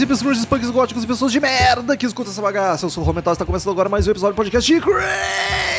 headbangers, hippies, grunges, punks, góticos e pessoas de merda que escutam essa bagaça. Eu sou o Romental, está começando agora mais um episódio do podcast de Crazy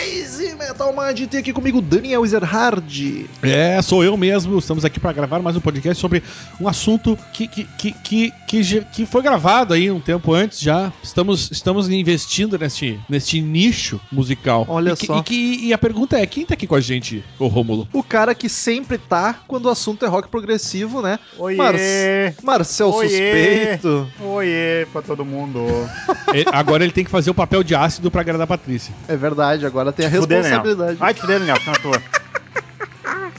Metal Mind. Tem aqui comigo Daniel Ezerhard. É, sou eu mesmo. Estamos aqui para gravar mais um podcast sobre um assunto que, que, que, que, que, que foi gravado aí um tempo antes já. Estamos, estamos investindo neste, neste nicho musical. Olha e que- só. E, que- e a pergunta é: quem tá aqui com a gente, ô Rômulo? O cara que sempre tá quando o assunto é rock progressivo, né? Oiê! Marce- Marcel Oiê! Suspeito. Oiê pra todo mundo. É, agora ele tem que fazer o papel de ácido para agradar a Patrícia. É verdade, agora tem a Fuder, Daniel. responsabilidade. Vai te fuder, Daniel, tô.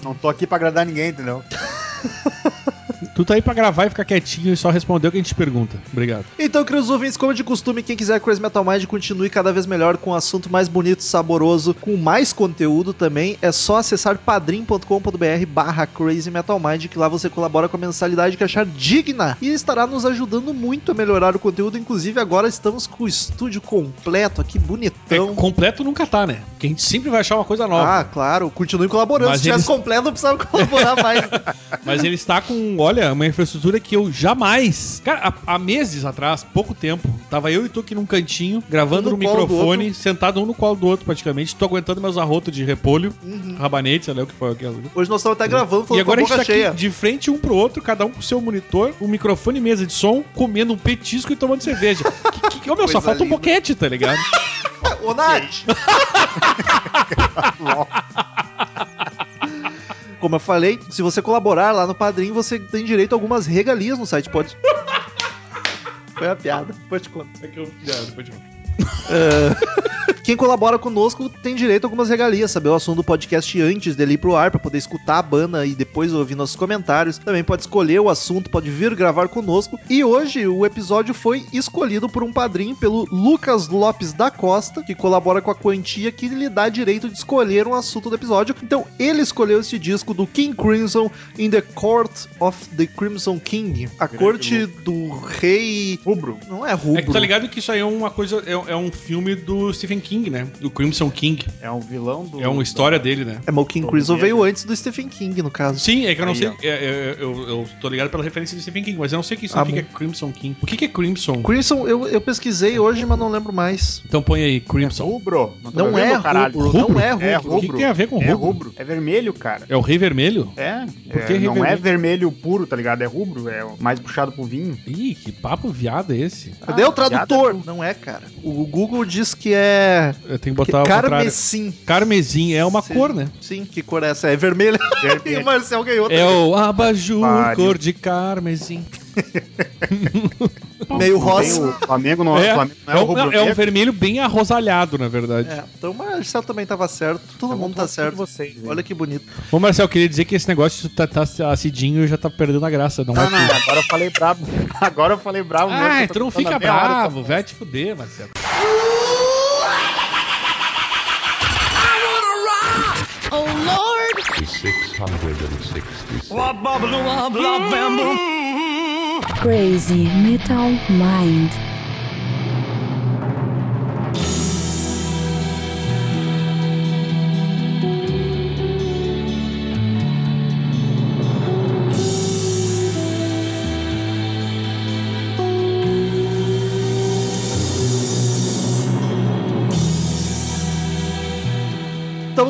Não tô aqui pra agradar ninguém, entendeu? Tu tá aí pra gravar e ficar quietinho e só responder o que a gente pergunta. Obrigado. Então, queridos ouvintes, como de costume, quem quiser Crazy Metal Mind continue cada vez melhor com um assunto mais bonito, saboroso, com mais conteúdo também, é só acessar padrim.com.br barra Crazy Metal Mind, que lá você colabora com a mensalidade que achar digna e estará nos ajudando muito a melhorar o conteúdo. Inclusive, agora estamos com o estúdio completo aqui, É, bonitão. completo nunca tá, né? Porque a gente sempre vai achar uma coisa nova. Ah, claro, continue colaborando. Mas Se tivesse completo, não precisava colaborar mais. Mas ele está com, olha, uma infraestrutura que eu jamais. Cara, há, há meses atrás, pouco tempo, tava eu e tu aqui num cantinho, gravando Um no, no microfone, sentado um no colo do outro praticamente. Tô aguentando meus arrotos de repolho, Uhum. rabanete, sei lá o que foi aquilo. Hoje nós estamos até gravando, E falando agora com a a gente boca tá cheia. aqui de frente um pro outro, cada um com seu monitor, um microfone e mesa de som, comendo um petisco e tomando cerveja. que, que, ô, meu, só falta um linda. boquete, tá ligado? Ô, Nath! Como eu falei, se você colaborar lá no Padrim, você tem direito a algumas regalias no site. Pode. Foi a piada. Depois te conto. É que eu. É, depois de... Quem colabora conosco tem direito a algumas regalias, saber o assunto do podcast antes dele ir pro ar, pra poder escutar a banda e depois ouvir nossos comentários. Também pode escolher o assunto, pode vir gravar conosco. E hoje o episódio foi escolhido por um padrinho, pelo Lucas Lopes da Costa, que colabora com a quantia que lhe dá direito de escolher um assunto do episódio. Então ele escolheu esse disco do King Crimson in the Court of the Crimson King, a Grande corte do rei. Rubro. Não é rubro. É que tá ligado que isso aí é uma coisa. É, é um filme do Stephen King, né? Do Crimson King. É um vilão do. É uma história dele, né? É, mas o King Crimson veio né? antes do Stephen King, no caso. Sim, é que eu não Aí, sei. ó. é- é- eu, eu tô ligado pela referência de Stephen King, mas eu não sei o que Ah, significa Crimson King. O que, que é Crimson? Crimson, eu, eu pesquisei hoje, mas não lembro mais. Então põe aí, Crimson. Rubro. tô Não vendo, é caralho. rubro, não é É rubro. O que, que tem a ver com É rubro? rubro. É vermelho, cara. É o Rei Vermelho? É. Por que é não vermelho? é vermelho puro, tá ligado? É rubro. É mais puxado pro vinho. Ih, que papo viado é esse? Cadê o Ah, tradutor? piada Não é, cara. O Google diz que é Eu tenho que botar carmesim. Carmesim é uma Sim. cor, né? Sim, que cor é essa? É vermelha. e o. Marcel ganhou. É o abajur Pariu. cor de carmesim. Meio rosa. O Flamengo não É, o Flamengo não é, é, o um, não, é um vermelho bem arrosalhado, na verdade. É, então o Marcel também tava certo. Todo mundo tá certo. vocês? Olha que bonito. Ô, Marcel, eu queria dizer que esse negócio de tá, tá acidinho já tá perdendo a graça, não Não, é? não, agora eu falei bravo. Agora eu falei bravo. Ah, tu não falando fica bravo, tá- vai te fuder, Marcelo. Oh Lord! 666. Crazy Metal Mind.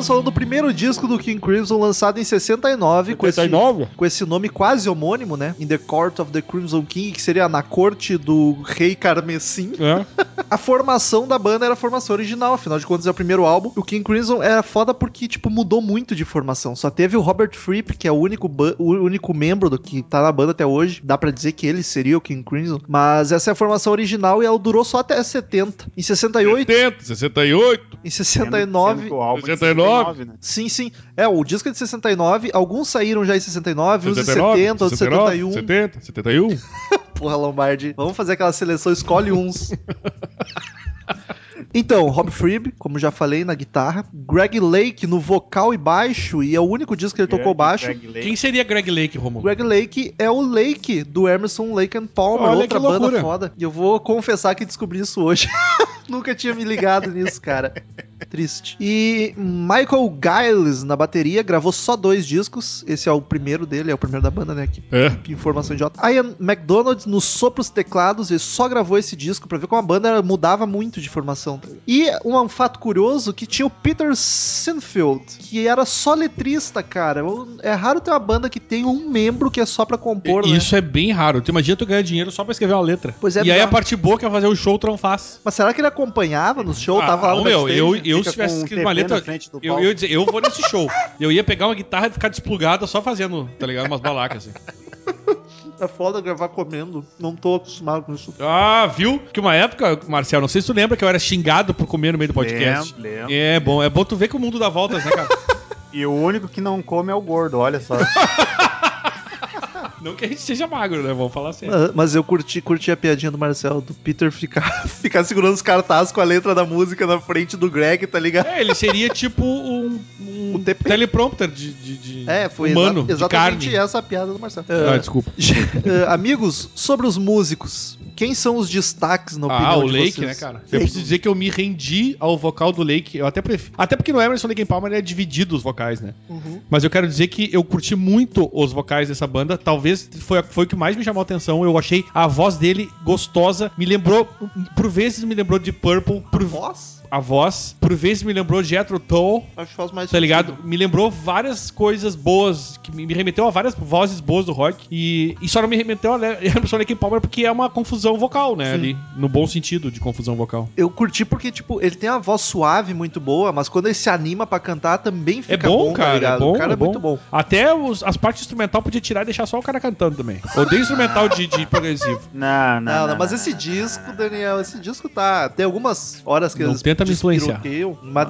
Estamos falando do primeiro disco do King Crimson, lançado em 69, com esse, 79? com esse nome quase homônimo, né? In the Court of the Crimson King, que seria na corte do rei carmesim. É. A formação da banda era a formação original, afinal de contas é o primeiro álbum. O King Crimson era foda porque, tipo, mudou muito de formação. Só teve o Robert Fripp, que é o único, o único membro do que tá na banda até hoje. Dá pra dizer que ele seria o King Crimson. Mas essa é a formação original e ela durou só até 70. Em 68, 80, 68. em Sendo- 69... sendo que o álbum é de 69, 69, né? Sim, sim. É, o disco é de 69, alguns saíram já em 69, uns em 79, 70, outros em 71. 70, 71. Porra, Lombardi. Vamos fazer aquela seleção, escolhe uns. Então, Rob Fripp, como já falei, na guitarra. Greg Lake no vocal e baixo, e é o único disco que ele tocou Greg- baixo. Greg Lake. Quem seria Greg Lake, Romulo? Greg Lake é o Lake do Emerson Lake and Palmer, Olha outra banda foda. E eu vou confessar que descobri isso hoje. Nunca tinha me ligado nisso, cara. Triste. E Michael Giles na bateria gravou só dois discos. Esse é o primeiro dele, é o primeiro da banda, né? Que, É. que informação idiota. Ian McDonald nos sopros teclados, ele só gravou esse disco pra ver como a banda mudava muito de formação. E um fato curioso que tinha o Peter Sinfield, que era só letrista, cara. É raro ter uma banda que tem um membro que é só pra compor, né? Isso é bem raro. Tu imagina tu ganhar dinheiro só pra escrever uma letra. Pois é, e aí a parte boa que é fazer o show, tu não faz. Mas será que ele acompanhava no show? tava lá Ah, no meu, backstage? eu, eu se tivesse com um escrito uma letra, eu, eu ia dizer, eu vou nesse show. Eu ia pegar uma guitarra e ficar desplugada só fazendo, tá ligado? Umas balacas assim. É foda gravar comendo. Não tô acostumado com isso. Ah, viu? Que uma época, Marcel, não sei se tu lembra que eu era xingado por comer no meio do podcast. Lembro, lembro. É bom, é bom tu ver que o mundo dá voltas, né, cara? E o único que não come é o gordo, olha só. não que a gente seja magro, né? Vamos falar sério. Mas- Mas eu curti, curti a piadinha do Marcel, do Peter ficar, ficar segurando os cartazes com a letra da música na frente do Greg, tá ligado? É, ele seria tipo um, um teleprompter de, de, de É, foi humano, exa- exatamente essa a piada do Marcel. Ah, Eh, desculpa. eh, amigos, sobre os músicos, quem são os destaques na opinião Ah, o de Lake, vocês? né, cara? Eu Lake. preciso dizer que eu me rendi ao vocal do Lake. Eu até prefiro. Até porque no Emerson Lake and Palmer é dividido os vocais, né? Uhum. Mas eu quero dizer que eu curti muito os vocais dessa banda. Talvez foi, foi o que mais me chamou a atenção. Eu achei a voz dele gostosa. Me lembrou, por vezes me lembrou de Purple. Por, Voz? A voz, por vezes me lembrou de Jethro Tull. Acho que faz mais Tá ligado? sentido. Me lembrou várias coisas boas, que me me remeteu a várias vozes boas do rock. E, e só não me remeteu a Emerson Palmer porque é uma confusão vocal, né? Sim. Ali, no bom sentido de confusão vocal. Eu curti porque, tipo, ele tem uma voz suave muito boa, mas quando ele se anima pra cantar também É fica bom, tá cara. É ligado? bom, o cara é é, muito bom. Até os- as partes instrumental podia tirar e deixar só o cara cantando também. Odeio instrumental de, de progressivo. Não, Não, não, mas esse disco, Daniel, esse disco tá. Tem algumas horas que Não eles tenta me influenciar.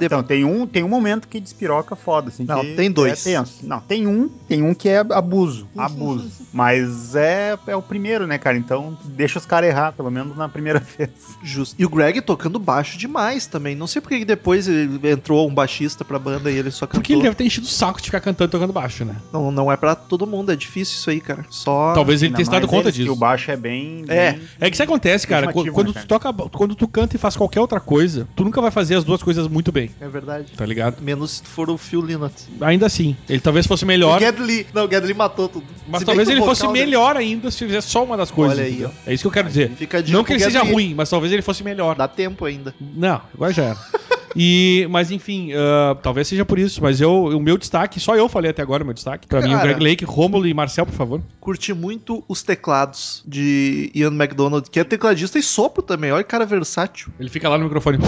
Então, tem um, tem um momento que despiroca foda, assim. Não, que tem dois. É tenso. Não, tem um, tem um que é abuso. Abuso. Mas é, é o primeiro, né, cara? Então, deixa os caras errar, pelo menos na primeira vez. Justo. E o Greg tocando baixo demais também. Não sei porque que depois ele entrou um baixista pra banda e ele só cantou. Porque ele deve ter enchido o saco de ficar cantando e tocando baixo, né? Não, não é pra todo mundo, é difícil isso aí, cara. Só. Talvez ele tenha se dado conta eles, que disso. o baixo é bem... É. bem- É que isso acontece, cara. Quando, né, tu cara? toca, quando tu canta e faz qualquer outra coisa, tu nunca vai fazer as duas coisas muito bem, É verdade. tá ligado? Menos se for o Phil Lynott. Ainda assim, ele talvez fosse melhor, O Gedli. Não, o Gedli matou tudo. mas Se talvez ele fosse vocal dele- melhor ainda se fizesse só uma das coisas. Olha aí, entendeu? É isso que eu quero dizer. Fica a dica Não que ele pro seja ruim, mas talvez ele fosse melhor. Dá tempo ainda. Não, agora já era. E, mas enfim, ah, talvez seja por isso. Mas eu, o meu destaque, só eu falei até agora o meu destaque. Pra mim, o Cara. Greg Lake, Rômulo e Marcel, por favor. Curti muito os teclados de Ian McDonald, que é tecladista e sopro também. Olha que cara versátil. Ele fica lá no microfone.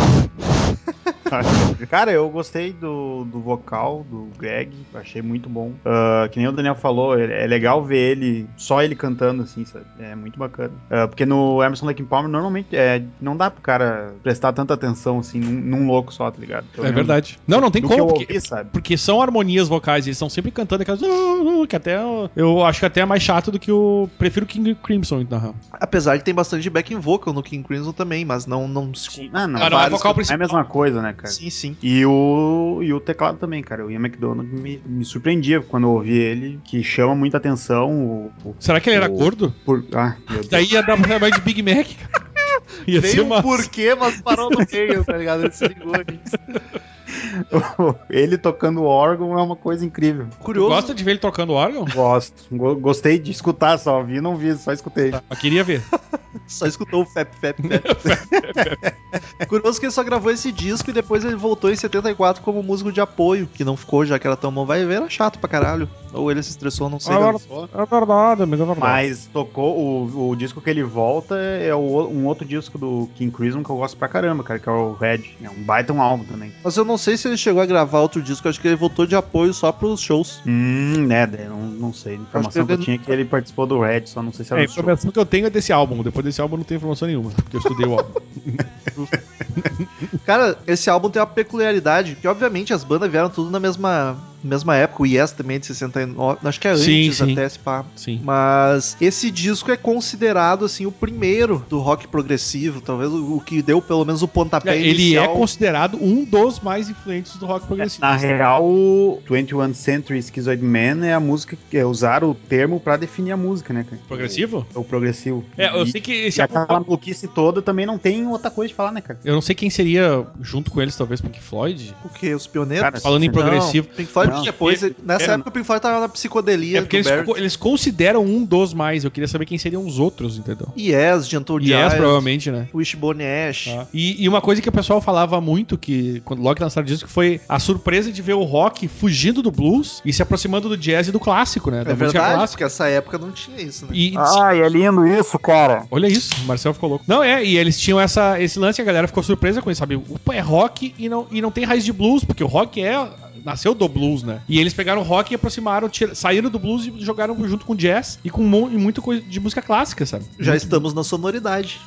Cara, eu gostei do, do vocal do Greg, achei muito bom. Ah, que nem o Daniel falou, é, é legal ver ele, só ele cantando, assim, sabe? É muito bacana. Ah, porque no Emerson Lake Palmer, normalmente, é, não dá pro cara prestar tanta atenção, assim, num, num louco só, tá ligado? Pelo É verdade. Não, não tem como, eu porque, ouvi, sabe? porque são harmonias vocais, eles estão sempre cantando aquelas. "Ah, ah", Que até eu acho que até é mais chato do que o. Prefiro King Crimson, na real. Apesar de ter bastante backing vocal no King Crimson também, mas não, não se Ah, não, Ah, não, é vocal que- é a principal. mesma coisa, né, cara? Sim, sim. E o, e o teclado também, cara. O Ian McDonald me, me surpreendia quando eu ouvi ele, que chama muita atenção. O, o- Será que ele era gordo? por, ah, meu Deus. Daí ia dar chamar de Big Mac. cara. Ia uma. um porquê, mas parou no meio, tá ligado? Ele se ligou ele tocando órgão é uma coisa incrível. Tu Curioso. gosta de ver ele tocando órgão? Gosto. Go- gostei de escutar só. Vi, não vi, só escutei. Mas queria ver. Só escutou o Fap Fap Fap. Curioso que ele só gravou esse disco e depois ele voltou em 74 como músico de apoio, que não ficou, já que era tão bom. Vai ver, era chato pra caralho. Ou ele se estressou, não sei. Agora- É verdade, amigo, é verdade. Mas tocou o, o disco que ele volta é o- um outro disco do King Crimson que eu gosto pra caramba, cara, que é o Red. É um baita um álbum também. Mas eu não sei se ele chegou a gravar outro disco, acho que ele voltou de apoio só pros shows. Hum, né, não, não sei. A informação Acho que que eu tinha é que ele participou do Red, só não sei se É, era a do show. informação que eu tenho é desse álbum. Depois desse álbum eu não tenho informação nenhuma, porque eu estudei o álbum. Cara, esse álbum tem uma peculiaridade, que obviamente as bandas vieram tudo na mesma, mesma época, o Yes também é de 69, acho que é antes Sim, sim. até esse pá. Sim. Mas esse disco é considerado assim o primeiro do rock progressivo, talvez o, o que deu pelo menos o pontapé É, ele é inicial. considerado um dos mais influentes do rock progressivo. Na real, o 21 Century Schizoid Man é a música que é usar o termo pra definir a música, né, cara? Progressivo? O, o progressivo. É, eu E- sei que esse álbum. aquela maluquice toda também não tem outra coisa de falar, né, cara? Eu não sei quem seria, junto com eles, talvez, Pink Floyd? O que? Os pioneiros? Cara, Falando em Não, progressivo. Pink Floyd Não. depois, nessa É, época o Pink Floyd tava na psicodelia É porque eles, eles consideram um dos mais. Eu queria saber quem seriam os outros, entendeu? Yes, Gentle Yes, Giant, provavelmente, né? Wishbone Ash. Tá. E, e uma coisa que o pessoal falava muito, que quando logo que lançaram o disco, foi a surpresa de ver o rock fugindo do blues e se aproximando do jazz e do clássico, né? Da É música verdade, clássica. porque essa época não tinha isso, né? E, Ai, é lindo isso, cara. Olha isso, o Marcel ficou louco. Não, é, e eles tinham essa, esse lance, a galera ficou surpresa com isso, sabe? Opa, é rock e não, e não tem raiz de blues, porque o rock é. Nasceu do blues, né? E eles pegaram rock e aproximaram, saíram do blues e jogaram junto com jazz e com e muita coisa de música clássica, sabe? Já estamos na sonoridade.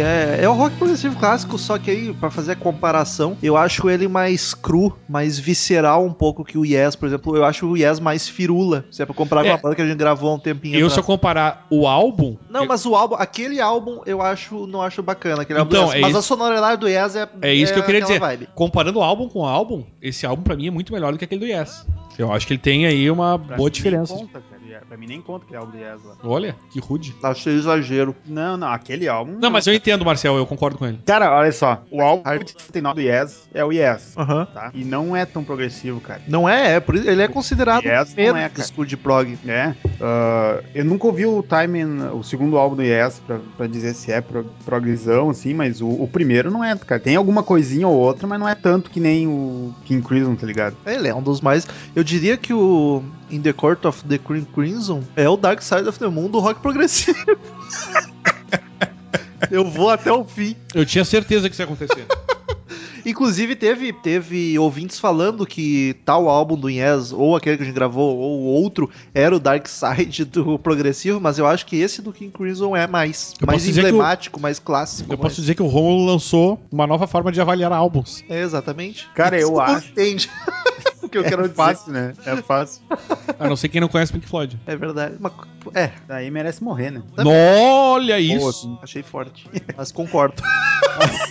Que é, é o rock progressivo clássico, só que aí, pra fazer a comparação, eu acho ele mais cru, mais visceral um pouco que o Yes, por exemplo. Eu acho o Yes mais firula, se é pra comparar com É. a banda que a gente gravou há um tempinho Eu, atrás. se eu comparar o álbum. Não, mas o álbum, aquele álbum eu acho, não acho bacana, aquele álbum Então, Yes. é Mas isso- a sonoridade do Yes é É isso que eu queria aquela dizer. vibe. Comparando o álbum com o álbum, esse álbum pra mim é muito melhor do que aquele do Yes. Eu acho que ele tem aí uma Pra boa diferença. Conta, cara. Pra mim nem conta que é álbum do Yes lá. Olha, que rude. Achei exagero. Não, não, aquele álbum. Não, mas eu entendo, Marcel, eu concordo com ele. Cara, olha só. O álbum de 79 do Yes é o Yes, Aham. tá? E não é tão progressivo, cara. Não é, é por isso, ele é considerado Yes não é, cara. school de prog. É. ah, eu nunca ouvi o Time, o segundo álbum do Yes, pra, pra dizer se é pro, progressão, assim, mas o, o primeiro não é, cara. Tem alguma coisinha ou outra, mas não é tanto que nem o King Crimson, tá ligado? Ele é um dos mais. Eu diria que o In the Court of the Crim- Crimson é o Dark Side of the Moon do rock progressivo. Eu vou até o fim. Eu tinha certeza que isso ia acontecer. Inclusive, teve, teve ouvintes falando que tal álbum do Yes, ou aquele que a gente gravou, ou outro, era o Dark Side do progressivo, mas eu acho que esse do King Crimson é mais, Eu mais emblemático, mais clássico. Eu mais- posso dizer que o Romulo lançou uma nova forma de avaliar álbuns. É, exatamente. Cara, eu Todo mundo acho. Entende que eu quero é dizer. fácil, né? É fácil. A não ser quem não conhece Pink Floyd. É verdade. Mas, é, Daí merece morrer, né? Também. Olha isso. assim. achei forte. Mas concordo.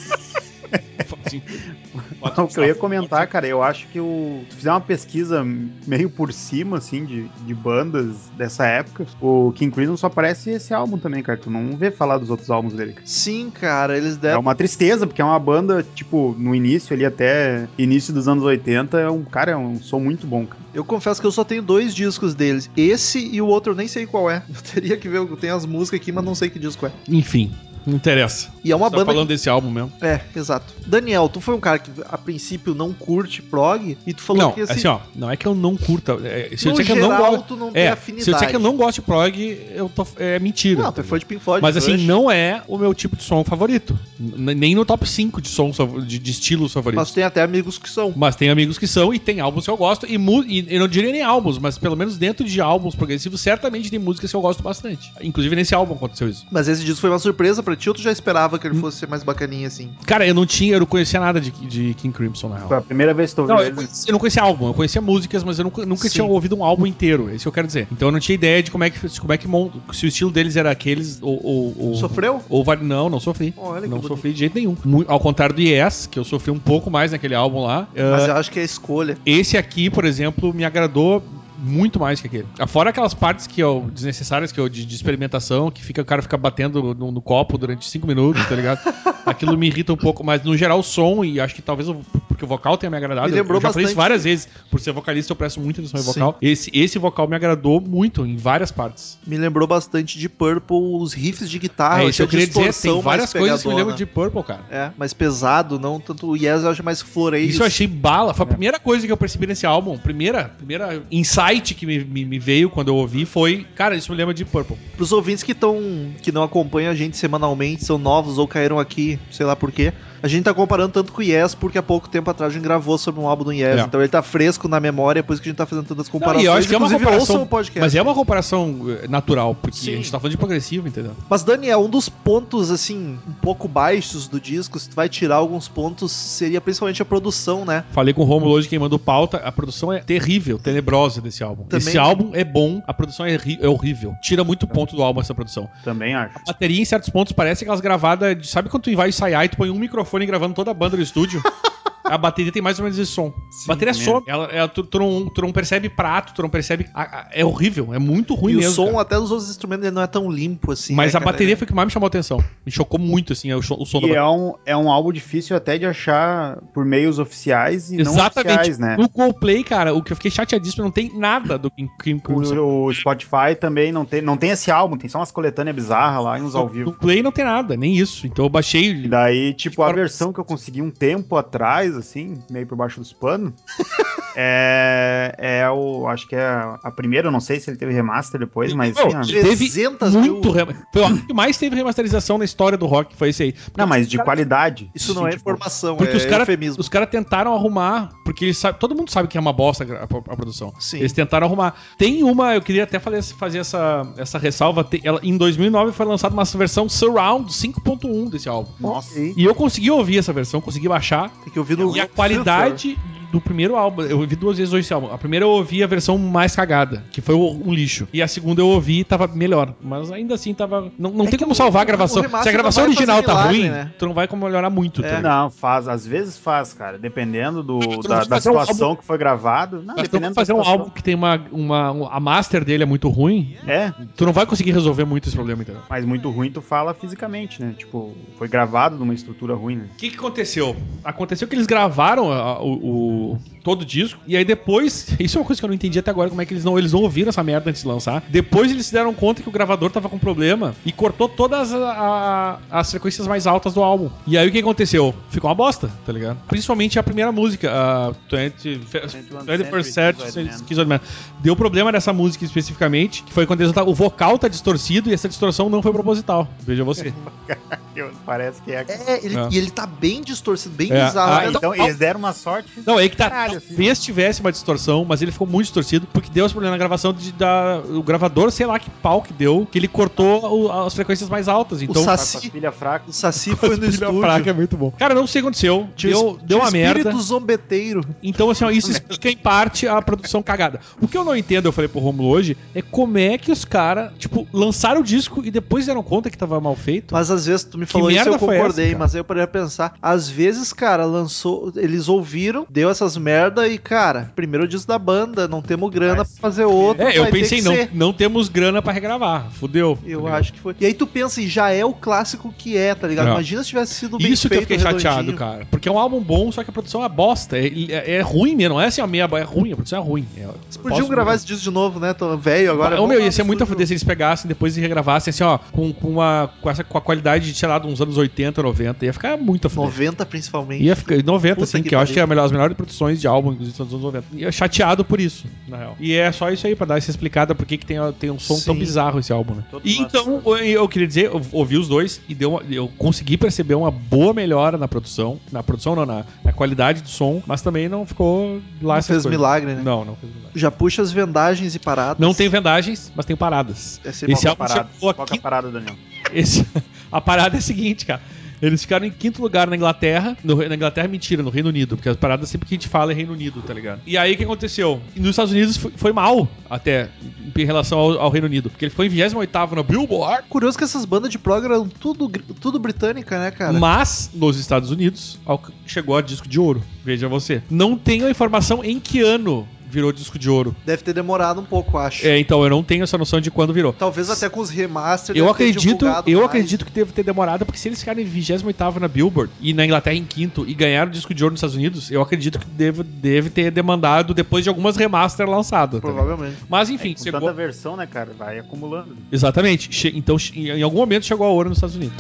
O que eu ia comentar, cara, eu acho que o. Se fizer uma pesquisa meio por cima, assim, de, de bandas dessa época, o King Crimson só aparece esse álbum também, cara. Tu não vê falar dos outros álbuns dele. cara. Sim, cara, eles É deram. uma tristeza, porque é uma banda, tipo, no início ali até início dos anos 80, é um cara, é um som muito bom, cara. Eu confesso que eu só tenho dois discos deles. Esse e o outro eu nem sei qual é. Eu teria que ver, eu tenho as músicas aqui, mas não sei que disco é. Enfim, não interessa. E é uma Só banda. falando desse álbum mesmo. que- É, exato. Daniel, tu foi um cara que a princípio não curte prog e tu falou não, que assim, ó, não é que eu não curta. é, se eu no disser que eu não geral, gosto. não tem É, afinidade. se eu disser que eu não gosto de prog, eu tô, é mentira. Não, tu foi de Pink Floyd. Mas assim, não é o meu tipo de som favorito. Nem no top 5 de sons fav- de, de estilos favoritos. Mas tem até amigos que são. Mas tem amigos que são e tem álbuns que eu gosto. E, e eu não diria nem álbuns, mas pelo menos dentro de álbuns progressivos, certamente tem músicas que eu gosto bastante. Inclusive nesse álbum aconteceu isso. Mas esse disco foi uma surpresa pra ti ou tu já esperava que ele fosse ser mais bacaninha assim? Cara, eu não tinha, eu não conhecia nada de, de King Crimson, na real. Foi a primeira vez que tu ouviu Não, eu, eu não conhecia álbum, eu conhecia músicas, mas eu nunca, nunca Sim. tinha ouvido um álbum inteiro. É isso que eu quero dizer. Então eu não tinha ideia de como é que, como é que se o estilo deles era aqueles ou. ou, ou Sofreu? Ou, vari- não, não sofri. Olha que não bonito. sofri de jeito nenhum. Ao contrário do Yes, que eu sofri um pouco mais naquele álbum lá. Mas ah, eu acho que é a escolha. esse aqui, por exemplo, me agradou muito mais que aquele. Ah, Fora aquelas partes que eu, desnecessárias que eu, de, de experimentação, que fica, o cara fica batendo no, no copo durante cinco minutos, tá ligado? Aquilo me irrita um pouco, mas no geral o som, e acho que talvez o, porque o vocal tenha me agradado. Me eu- lembrou eu já falei isso várias vezes. Por ser vocalista, eu presto muita atenção em Sim. vocal. Esse, esse vocal me agradou muito em várias partes. Me lembrou bastante de Purple, os riffs de guitarra. é isso eu queria dizer. Tem várias coisas que me lembram de Purple, cara. É, mais pesado, não tanto o Yes eu acho mais floreiros. Isso eu achei bala. Foi a primeira coisa que eu percebi nesse álbum. Primeira, primeira insight que me, me, me veio quando eu ouvi foi, cara, isso me lembra de Purple. Pros ouvintes que estão que não acompanham a gente semanalmente, são novos ou caíram aqui, sei lá por quê. A gente tá comparando tanto com o Yes, porque há pouco tempo atrás a gente gravou sobre um álbum do Yes. É. Então ele tá fresco na memória, é por isso que a gente tá fazendo tantas Não, comparações. e eu acho que é uma comparação, podcast. mas é uma comparação eh, natural, porque Sim. a gente tá falando de progressivo, entendeu? Mas, Daniel, um dos pontos, assim, um pouco baixos do disco, se tu vai tirar alguns pontos, seria principalmente a produção, né? Falei com o Romulo hoje, quem mandou pauta, a produção é terrível, tenebrosa desse esse álbum. Também- Esse álbum é bom, a produção é, é horrível. Tira muito ponto do álbum essa produção. Também acho. A bateria, em certos pontos, parece aquelas gravadas. De, sabe quando tu vai ensaiar e tu põe um microfone gravando toda a banda no estúdio? A bateria tem mais ou menos esse som. a bateria também some. Ela, ela- tu, tu não, tu não percebe prato, tu não percebe. a- a- é horrível, é muito ruim e mesmo. o som cara. até dos outros instrumentos ele não é tão limpo assim. Mas né, a cara? bateria foi o que mais me chamou a atenção. Me chocou muito, assim, o, som- o som da E bateria. é um, é um álbum difícil até de achar por meios oficiais e não Exatamente. oficiais, né? No Coldplay, cara, o que eu fiquei chateadíssimo, não tem nada do Crimson. O, o Spotify também não tem, não tem esse álbum, tem só umas coletâneas bizarras lá e uns ao No vivo. Play não tem nada, nem isso. Então eu baixei. E daí, tipo, a Fora- versão que eu consegui um tempo atrás, assim, meio por baixo dos panos, é, é o. Acho que é a primeira, eu não sei se ele teve remaster depois, mas. Não, assim, teve 300 muito. mil. Foi o que mais teve remasterização na história do rock, foi esse aí. não, mas de qualidade. Isso não é tipo, informação, Porque é os caras eufemismo. os cara tentaram arrumar, porque eles sabem, todo mundo sabe que é uma bosta a, gra- a produção. Sim. Eles tentaram arrumar. Tem uma, eu queria até fazer, fazer essa, essa ressalva. tem- ela, em 2009 foi lançada uma versão Surround 5.1 desse álbum. Nossa. E eu consegui ouvir essa versão, consegui baixar. Tem que ouvir E a qualidade do primeiro álbum, eu ouvi duas vezes esse álbum. A primeira eu ouvi a versão mais cagada, que foi o- um lixo. E a segunda eu ouvi e tava melhor. Mas ainda assim tava. Não, não É tem como o- salvar a o gravação. remaster Se a gravação original tá milagre, ruim, né? tu não vai como melhorar muito. tá É, não, faz, às vezes faz, cara. Dependendo do, não da, da fazer um situação álbum- que foi gravado. Não, Mas tu dependendo fazer um situação. álbum que tem uma, uma, um- A master dele é muito ruim, É, tu não vai conseguir resolver muito esse problema, entendeu? mas muito ruim tu fala fisicamente, né? Tipo, foi gravado numa estrutura ruim, né? O que, que aconteceu? Aconteceu que eles gravaram a- o, o- todo o disco, e aí depois. Isso é uma coisa que eu não entendi até agora, como é que eles não, eles não ouviram essa merda antes de lançar. Depois eles se deram conta que o gravador tava com problema e cortou todas a- a- as frequências mais altas do álbum. E aí o que aconteceu? Ficou uma bosta, tá ligado? Principalmente a primeira música, a 20, 20% Schizoid Man. Deu problema nessa música especificamente, que foi quando eles, o vocal tá distorcido e essa distorção não foi proposital. Veja você. Parece que é. É, ele, É. e ele tá bem distorcido, bem É, bizarro. ah, Então, dá- eles deram uma sorte. Não, aí que tá. Caralho. Talvez tivesse uma distorção, mas ele ficou muito distorcido, porque deu esse problema na gravação de, da, o gravador, sei lá que pau que deu, que ele cortou o- as frequências mais altas. Então, O Saci- com a filha fraca. O Saci foi no estúdio. fraca é muito bom. Cara, não sei o que aconteceu. Tinha Deu, uma merda. espírito zombeteiro. Então, assim, ó, isso explica em parte a produção cagada. O que eu não entendo, eu falei pro Romulo hoje, é como é que os caras, tipo, lançaram o disco e depois deram conta que tava mal feito. Mas às vezes tu me falou isso e merda eu concordei, essa, mas aí eu poderia pensar. Às vezes, cara, lançou. Eles ouviram, deu essas merda e, cara, primeiro disco da banda, não temos grana pra fazer outro. É, eu pensei, não, ser. não temos grana pra regravar. Fudeu. Eu Tá acho que foi. E aí tu pensa, e já é o clássico que é, tá ligado? É. Imagina se tivesse sido bem Isso que eu feito, fiquei chateado, cara. Porque é um álbum bom, só que a produção é uma bosta. É, é- é ruim mesmo, não é assim, a meia, é ruim, a produção é ruim. É, Vocês podiam gravar esse disco de novo, né? Tô velho agora. Ô, vamos meu, ia ser muito a fuder se eles pegassem depois e regravassem assim, ó, com, com, uma, com, essa, com a qualidade de, sei lá, de uns anos 80, 90. Ia ficar muito a fuder. 90 principalmente. Ia ficar 90, Puta assim, que que, eu acho que é a melhor, as melhores produções de álbum dos anos 90. E eu chateado por isso, na real. E é só isso aí, pra dar essa explicada por que que tem, tem um som tão Sim. bizarro esse álbum, né? Todo E então, eu, eu queria dizer, eu ouvi os dois e deu uma- eu consegui perceber uma boa melhora na produção. Na produção, não, na, na qualidade do som, mas também não ficou lá Não essas fez coisas. milagre, né? Não, não fez milagre. Já puxa as vendagens e paradas. Não tem vendagens, mas tem paradas. É Esse álbum Parada. chegou Qual que é aqui. a parada, Daniel? Esse- a parada é a seguinte, cara. Eles ficaram em quinto lugar na Inglaterra. No, na Inglaterra, mentira, no Reino Unido. Porque as paradas sempre que a gente fala é Reino Unido, tá ligado? E aí o que aconteceu? Nos Estados Unidos foi, foi mal, até, em relação ao, ao Reino Unido. Porque ele ficou em 28 na Billboard. Curioso que essas bandas de prog eram tudo, tudo britânica, né, cara? Mas, nos Estados Unidos, chegou a disco de ouro. Veja você. Não tenho a informação em que ano virou disco de ouro. Deve ter demorado um pouco, acho. É, então eu não tenho essa noção de quando virou. Talvez até com os remasters. Eu acredito, eu mais. acredito que deve ter demorado, porque se eles ficarem em 28 na Billboard e na Inglaterra em quinto e ganharam o disco de ouro nos Estados Unidos, eu acredito que deve, deve ter demandado depois de algumas remaster lançadas. tá? Provavelmente. Mas enfim, Com chegou. tanta versão, né, cara? Vai acumulando. Exatamente. Che- Então, che- em algum momento chegou a ouro nos Estados Unidos.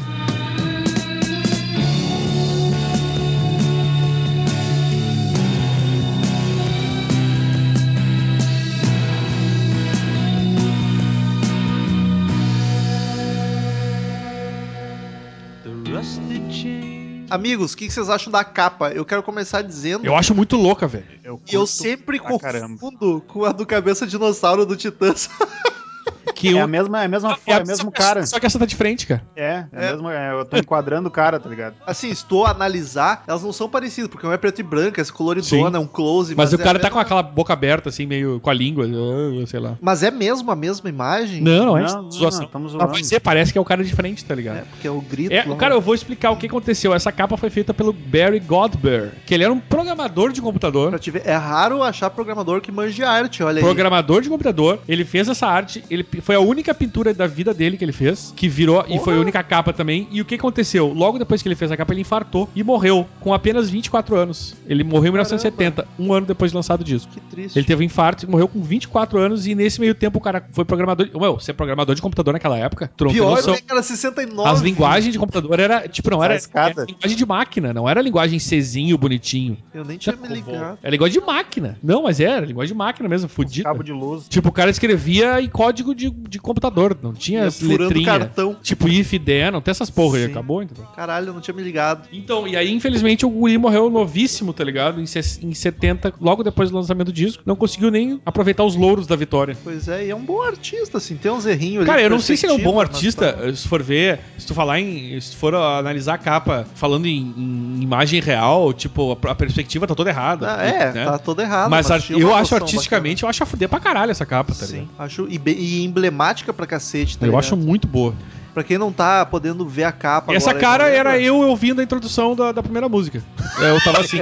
Amigos, o que que vocês acham da capa? Eu quero começar dizendo Eu acho muito louca, velho. Eu que eu sempre pra caramba. confundo com a do cabeça dinossauro do Titãs. que É um- a mesma, é a mesma foto, é o mesmo cara. Só que essa tá de frente, cara. É, é, É. mesmo, é, eu tô enquadrando o cara, tá ligado? Assim, se tu analisar, elas não são parecidas, porque um é preto e branco, esse coloridona, é um close. Mas, o é cara a tá com aquela boca aberta, assim, meio com a língua, ah, sei lá. Mas é mesmo a mesma imagem? Não, não é Não, não, zoação. não, estamos Mas zoando. vai ser, parece que é o cara de frente, tá ligado? É, porque é o grito. É, lá. cara, eu vou explicar o que aconteceu. Essa capa foi feita pelo Barry Godber, que ele era um programador de computador. Pra te ver, é raro achar programador que manje arte, olha aí. Programador de computador, ele fez essa arte, ele foi a única pintura da vida dele que ele fez, que virou e foi a única capa também. E o que aconteceu? Logo depois que ele fez a capa, ele infartou e morreu com apenas 24 anos. Ele morreu em 1970, um ano depois de lançado o disco. Que triste. Ele teve um infarto e morreu com 24 anos e nesse meio tempo o cara foi programador. De... Meu, ser programador de computador naquela época, tu não Pior, noção. cara, 69. As linguagens de computador era, tipo, não era, escada. era linguagem de máquina, não era linguagem Czinho bonitinho. Eu nem tinha me ligado. É linguagem de máquina. Não, mas era linguagem de máquina mesmo, fudida. Cabo de luz. Tipo, o cara escrevia em código de, de computador, não tinha Ia letrinhas. cartão. Tipo, if, não tem essas porra aí, Sim. acabou, entendeu? Caralho, eu não tinha me ligado. Então, e aí, infelizmente, o guri morreu novíssimo, tá ligado? Em, ses- em 70, logo depois do lançamento do disco. Não conseguiu nem aproveitar os louros da vitória. Pois é, e é um bom artista, assim, tem uns errinhos ali Cara, eu não sei se ele é um bom mas artista, se for ver, se tu falar em. Se tu for analisar a capa falando em, em imagem real, tipo, a, a perspectiva tá toda errada. Ah, é, né? tá todo errado. Mas, uma eu acho artisticamente, eu acho a fuder pra caralho essa capa, tá bacana. ligado? Sim, acho e, be- e emblemática pra cacete, tá Eu ligado? acho muito boa. Pra quem não tá podendo ver a capa Essa agora, cara não era eu ouvindo a introdução da, da primeira música. É, Eu tava assim.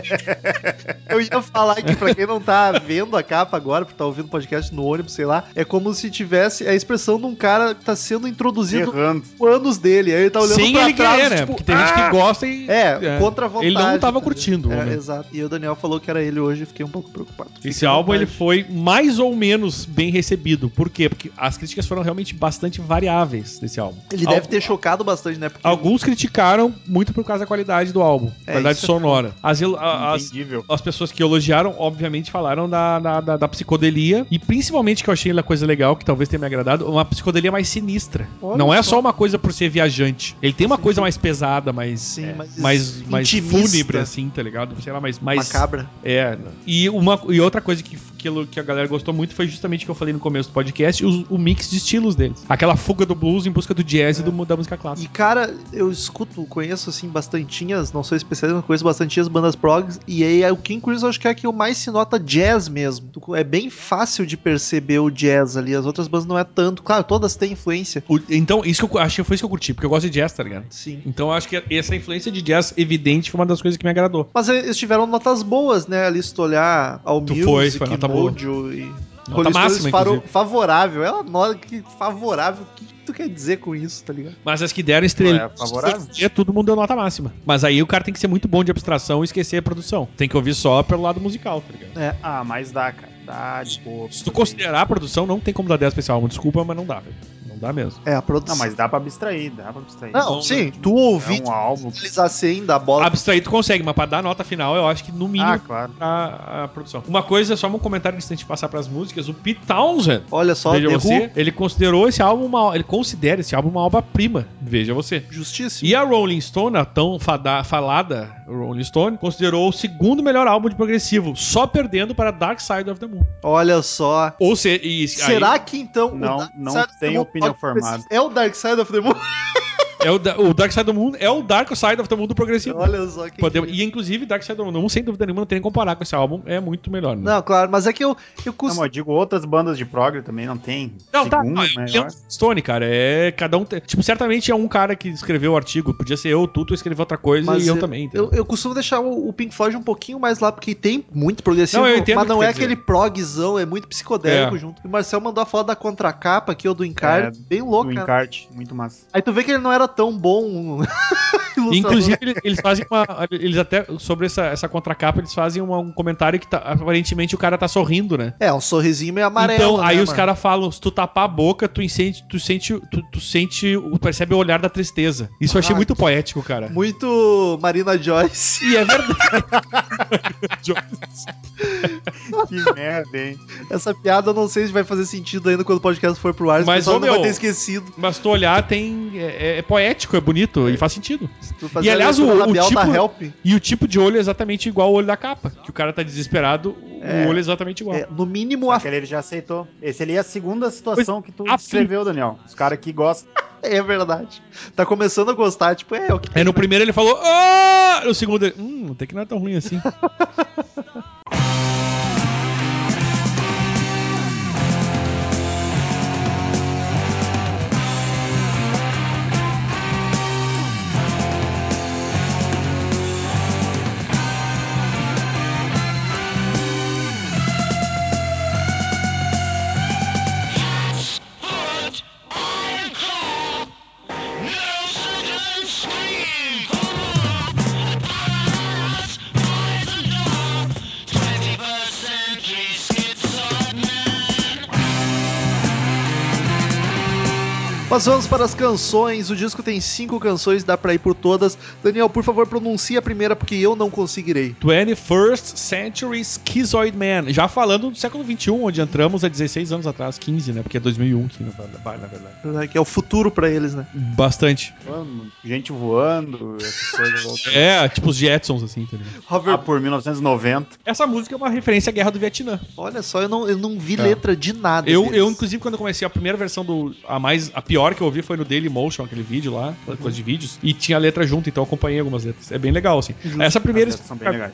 Eu ia falar que pra quem não tá vendo a capa agora, porque tá ouvindo o podcast no ônibus, sei lá, é como se tivesse a expressão de um cara que tá sendo introduzido Errando. anos dele. Aí ele tá olhando Sem pra ele trás, querer, né? tipo, Porque tem gente que "Ah!" gosta e. É, contra a vontade. Ele não tava tá curtindo. né? É, exato. E o Daniel falou que era ele hoje, eu fiquei um pouco preocupado. Esse Fique à álbum ele foi mais ou menos bem recebido. Por quê? Porque as críticas foram realmente bastante variáveis desse álbum. Ele Al- deve ter chocado bastante, né? Porque Alguns criticaram muito por causa da qualidade do álbum, É, qualidade isso é sonora. As, as, as pessoas que elogiaram, obviamente, falaram da, da, da- da psicodelia. E principalmente que eu achei uma coisa legal, que talvez tenha me agradado, uma psicodelia mais sinistra. Olha não é só. só uma coisa por ser viajante. Ele tem uma coisa mais pesada, mais. Sim, é, mais mais, mais fúnebre, assim, tá ligado? Sei lá, mais. mais macabra. é. E, uma, e outra coisa que, que, elo- que a galera gostou muito foi justamente o que eu falei no começo do podcast: o, o mix de estilos deles. Aquela fuga do blues em busca do jazz e do, da música clássica. E, cara, eu escuto, conheço, assim, bastantinhas, não sou especialista, mas conheço bastantinhas bandas progs, e aí o King Crimson acho que é a que eu mais se nota jazz mesmo. É bem fácil de perceber o jazz ali, as outras bandas não é tanto. Claro, todas têm influência. O- então, isso que eu achei foi isso que eu curti, porque eu gosto de jazz, tá ligado? Sim. Então eu acho que essa influência de jazz evidente foi uma das coisas que me agradou. Mas eles tiveram notas boas, né? Ali se tu olhar ao Tu foi, foi nota boa. Mojo e... Nota máxima, inclusive. favorável. É uma nota que favorável. O que, tu quer dizer com isso, tá ligado? Mas as que deram estrela. É favorável. Todo mundo deu nota máxima. Mas aí o cara tem que ser muito bom de abstração e esquecer a produção. Tem que ouvir só pelo lado musical, tá ligado? Ah, mas dá, cara. Dá de boa. Se tu considerar a produção, não tem como dar 10 especial. Desculpa, mas não dá, velho. Não dá mesmo. É, a produção. Não, mas dá pra abstrair, dá pra abstrair. Não, sim, tu ouvir, é um álbum. utilizar assim, da bola. Abstrair tu consegue, mas pra dar nota final, eu acho que no mínimo Ah, claro. pra a produção. Uma coisa, só um comentário antes da gente passar pras músicas. O Pete Townsend, Olha só, veja você, ele considerou esse álbum uma, ele considera esse álbum uma obra-prima. Veja você. justíssimo. E a Rolling Stone, a tão fada- falada Rolling Stone, considerou o segundo melhor álbum de progressivo, só perdendo para Dark Side of the Moon. Olha só. Ou seja, e, Será que então. o Não- não tem opinião É o Dark Side of the Moon? é o, da- o Dark Side of the Moon é o Dark Side of the Moon do progressivo. Olha só que. Podemos- e inclusive Dark Side of the Moon, sem dúvida nenhuma, não tem nem comparar com esse álbum, é muito melhor. Né? Não, claro, mas é que eu, eu Não, costumo. mas eu digo outras bandas de prog também não tem. Não, tá. Segundo, Não, né, é eu um acho. Stone, cara. É cada um. tem- Tipo, certamente é um cara que escreveu o artigo. Podia ser eu, tu, tu escreveu outra coisa Mas e eu, eu, também. Eu, eu costumo deixar o, o Pink Floyd um pouquinho mais lá, porque tem muito progressivo, Não, eu entendo mas não é quer dizer. aquele progzão, é muito psicodélico É. junto. E o Marcel mandou a foto da contracapa aqui, ou do encarte, bem Do louca. encarte, muito massa. Aí tu vê que ele não era tão bom. Inclusive, eles, fazem uma. Eles até, sobre essa, essa contracapa, eles fazem uma- um comentário que tá- aparentemente o cara tá sorrindo, né? É, um sorrisinho meio amarelo. então, né, aí os mano? caras falam: se tu tapar a boca, tu sente, tu sente, tu, tu sente, o- percebe o olhar da tristeza. Isso eu achei Ah, muito poético, cara. Muito Marina Joyce. E é verdade. Que merda, hein? Essa piada eu não sei se vai fazer sentido ainda quando o podcast for pro ar, Mas, o pessoal ô, não vai meu, ter esquecido. Mas tu olhar, tem. É, é poético, é bonito e faz sentido. E, aliás, o- o tipo- da Help. E o tipo de olho é exatamente igual ao olho da capa. Que o cara tá desesperado, o olho é exatamente igual. É, no mínimo, a... Ele já aceitou. Esse ali é a segunda situação que tu a descreveu, Daniel. Os caras que gostam. é verdade. Tá começando a gostar, tipo, é o que Aí no primeiro ele falou, ah! No segundo ele, hum, até que não é tão ruim assim. Mas vamos para as canções. O disco tem cinco canções, dá pra ir por todas. Daniel, por favor, pronuncie a primeira, porque eu não conseguirei. 21st Century Schizoid Man. Já falando do século XXI, onde entramos há 16 anos atrás, 15, né? Porque é 2001 que na verdade. na verdade. Que é o futuro pra eles, né? Bastante. Voando, Gente voando, essas coisas voltando. É, tipo os Jetsons, assim, entendeu? Ah, Hover... por 1990. Essa música é uma referência à Guerra do Vietnã. Olha só, eu não, eu não vi É. letra de nada. Eu, deles. eu, inclusive, quando eu comecei a primeira versão do. A mais. A pior que eu ouvi foi no Daily Motion, aquele vídeo lá, coisa de vídeos. E tinha a letra junto, então eu acompanhei algumas letras. É bem legal, assim. Essa primeira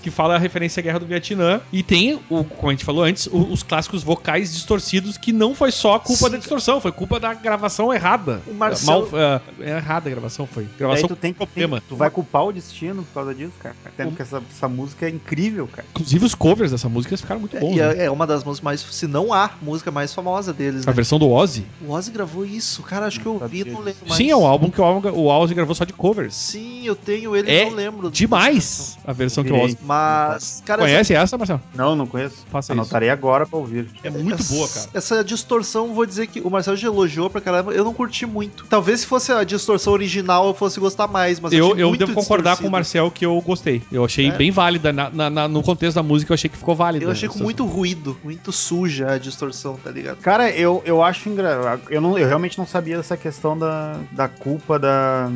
que fala a referência à Guerra do Vietnã. E tem, o, como a gente falou antes, o- os clássicos vocais distorcidos, que não foi só culpa Sim. da distorção, foi culpa da gravação errada. O Marcelo- Mal, é, é errada a gravação, foi. Gravação tu tem com problema. Tu vai culpar o destino por causa disso, cara. Tendo que essa, essa música é incrível, cara. Inclusive os covers dessa música ficaram muito bons. E né? é, é uma das músicas mais, se não a música mais famosa deles, A né? versão do Ozzy. O Ozzy gravou isso, cara, acho que eu vi, não lembro mais. Sim, é um álbum que o, álbum- o Ozzy gravou só de covers. Sim, eu tenho ele, É não lembro. Demais a versão que o. Ozzy. Mas, cara, Conhece essa, Marcelo? Não, não conheço. Faça Anotarei agora pra ouvir. É muito essa, boa, cara. Essa distorção, vou dizer que o Marcelo já elogiou pra caramba, eu não curti muito. Talvez se fosse a distorção original eu fosse gostar mais, mas Eu, eu muito devo concordar com o. Marcel que eu gostei. Eu achei É? bem válida. Na- na- na- no contexto da música, eu achei que ficou válida. Eu achei com muito ruído, muito suja a distorção, tá ligado? Cara, eu, eu acho engra... eu, não, eu realmente não sabia dessa questão da, da culpa da,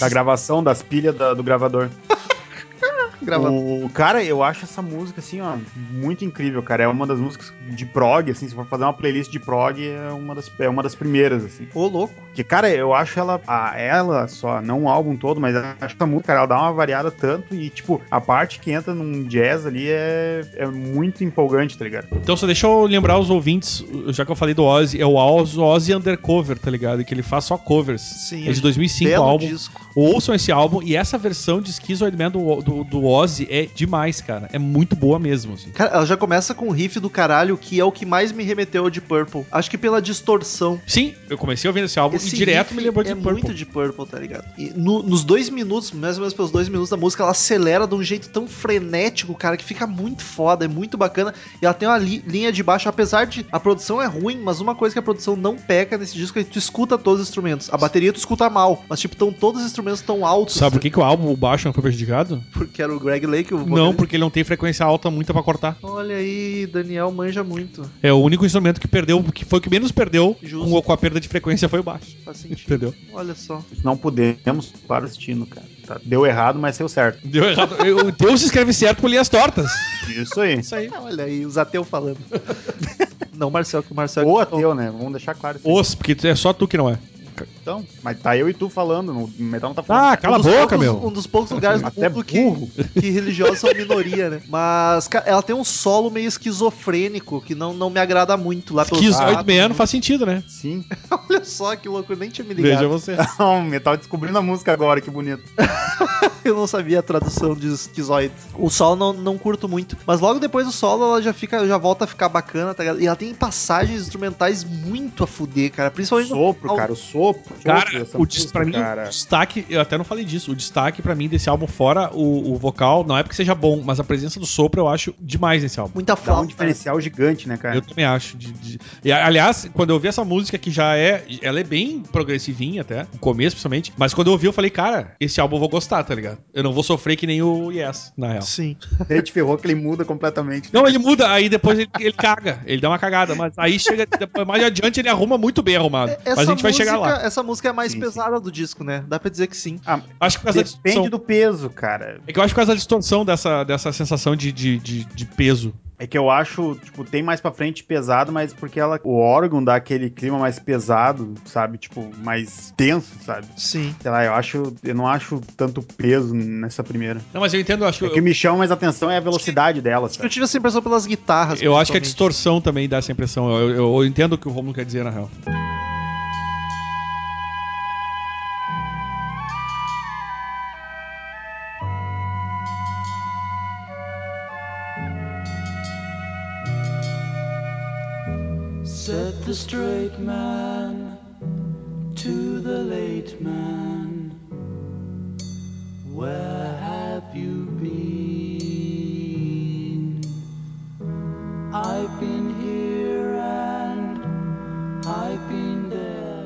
da gravação, das pilhas da- do gravador. Gravado. O cara, eu acho essa música assim, ó, muito incrível, cara. É uma das músicas de prog, assim, se for fazer uma playlist de prog, é uma das, é uma das primeiras, assim. Ô, louco. Porque, cara, eu acho ela, a, ela só, não o álbum todo, mas acho que a música, cara, ela dá uma variada tanto e, tipo, a parte que entra num jazz ali é, é muito empolgante, tá ligado? Então, só deixa eu lembrar os ouvintes, já que eu falei do Ozzy, é o Oz- Ozzy Undercover, tá ligado? Que ele faz só covers. Sim, é de 2005 o belo álbum. disco. Ouçam esse álbum e essa versão de Schizoid Man do, do, do Ozzy é demais, cara. É muito boa mesmo, assim. Cara, ela já começa com um riff do caralho, que é o que mais me remeteu ao de Purple. Acho que pela distorção. Sim, eu comecei ouvindo esse álbum Esse e direto me lembrou de é Purple. muito de Purple, tá ligado? E no- nos dois minutos, mais ou menos pelos dois minutos da música, ela acelera de um jeito tão frenético, cara, que fica muito foda, é muito bacana. E ela tem uma li- linha de baixo, apesar de a produção é ruim, mas uma coisa que a produção não peca nesse disco é que tu escuta todos os instrumentos. A bateria tu escuta mal, mas tipo, tão, todos os instrumentos tão altos. Sabe por que, que o álbum, o baixo, não foi prejudicado? Porque era o Greg Lake, o Não, porque ele não tem frequência alta muita pra cortar. Olha aí, Daniel manja muito. É o único instrumento que perdeu, que foi o que menos perdeu com, com a perda de frequência foi o baixo. Faz sentido. Entendeu? Olha só. Não podemos para o destino, cara. Tá, Deu errado, mas deu certo. Deu errado. Eu- Deus escreve certo por linhas tortas. Isso aí. Isso aí. Olha aí, os ateus falando. não, Marcel, que o Marcel. Ou ateu, né? Vamos deixar claro. Os, porque é só tu que não é. Então, mas tá eu e tu falando, o Metal não tá falando. Ah, cala a dos boca, poucos- meu. Um dos poucos lugares do Até mundo que, burro. que religiosos são minoria, né? Mas, cara, ela tem um solo meio esquizofrênico que não, não me agrada muito lá pelos Schizoid lados. Man faz sentido, né? Sim. Olha só que louco, eu nem tinha me ligado. Veja você. Não, o Metal descobrindo a música agora, que bonito. Eu não sabia a tradução de esquizoide. O solo não, não curto muito. Mas logo depois do solo ela já fica, já volta a ficar bacana, tá ligado? E ela tem passagens instrumentais muito a fuder, cara. O Principalmente no sopro, final. cara, o sopro. Cara, o, música, pra mim, cara. o destaque, eu até não falei disso, o destaque pra mim desse álbum, fora o, o vocal, não é porque seja bom, mas a presença do sopro eu acho demais nesse álbum. Muita Dá um flauta. diferencial gigante, né, cara? Eu também acho. de- de- E, aliás, quando eu ouvi essa música que já é. Ela é bem progressivinha até, no começo principalmente. Mas quando eu ouvi, eu falei, cara, esse álbum eu vou gostar, tá ligado? Eu não vou sofrer que nem o Yes, na real. Sim. Ele te ferrou que ele muda completamente. Não, ele muda, aí depois ele, ele caga, ele dá uma cagada, mas aí chega, depois, mais adiante ele arruma muito bem arrumado. Essa mas a gente vai música- chegar lá. Essa música é a mais Sim, pesada do disco, né? Dá pra dizer que sim. Ah, Acho que depende distorção. do peso, cara. É que eu acho que por causa da distorção dessa, dessa sensação de, de, de, de peso. É que eu acho, tipo, tem mais pra frente pesado, mas porque ela, o órgão dá aquele clima mais pesado, sabe? Tipo, mais tenso, sabe? Sim. Sei lá, eu acho, eu não acho tanto peso nessa primeira. Não, mas eu entendo, eu acho O que me chama mais atenção é a velocidade dela, Eu sabe? tive essa impressão pelas guitarras. Eu acho que a distorção também dá essa impressão. Eu, eu- eu entendo o que o Romulo quer dizer, na real. Said the straight man to the late man, Where have you been? I've been here and I've been.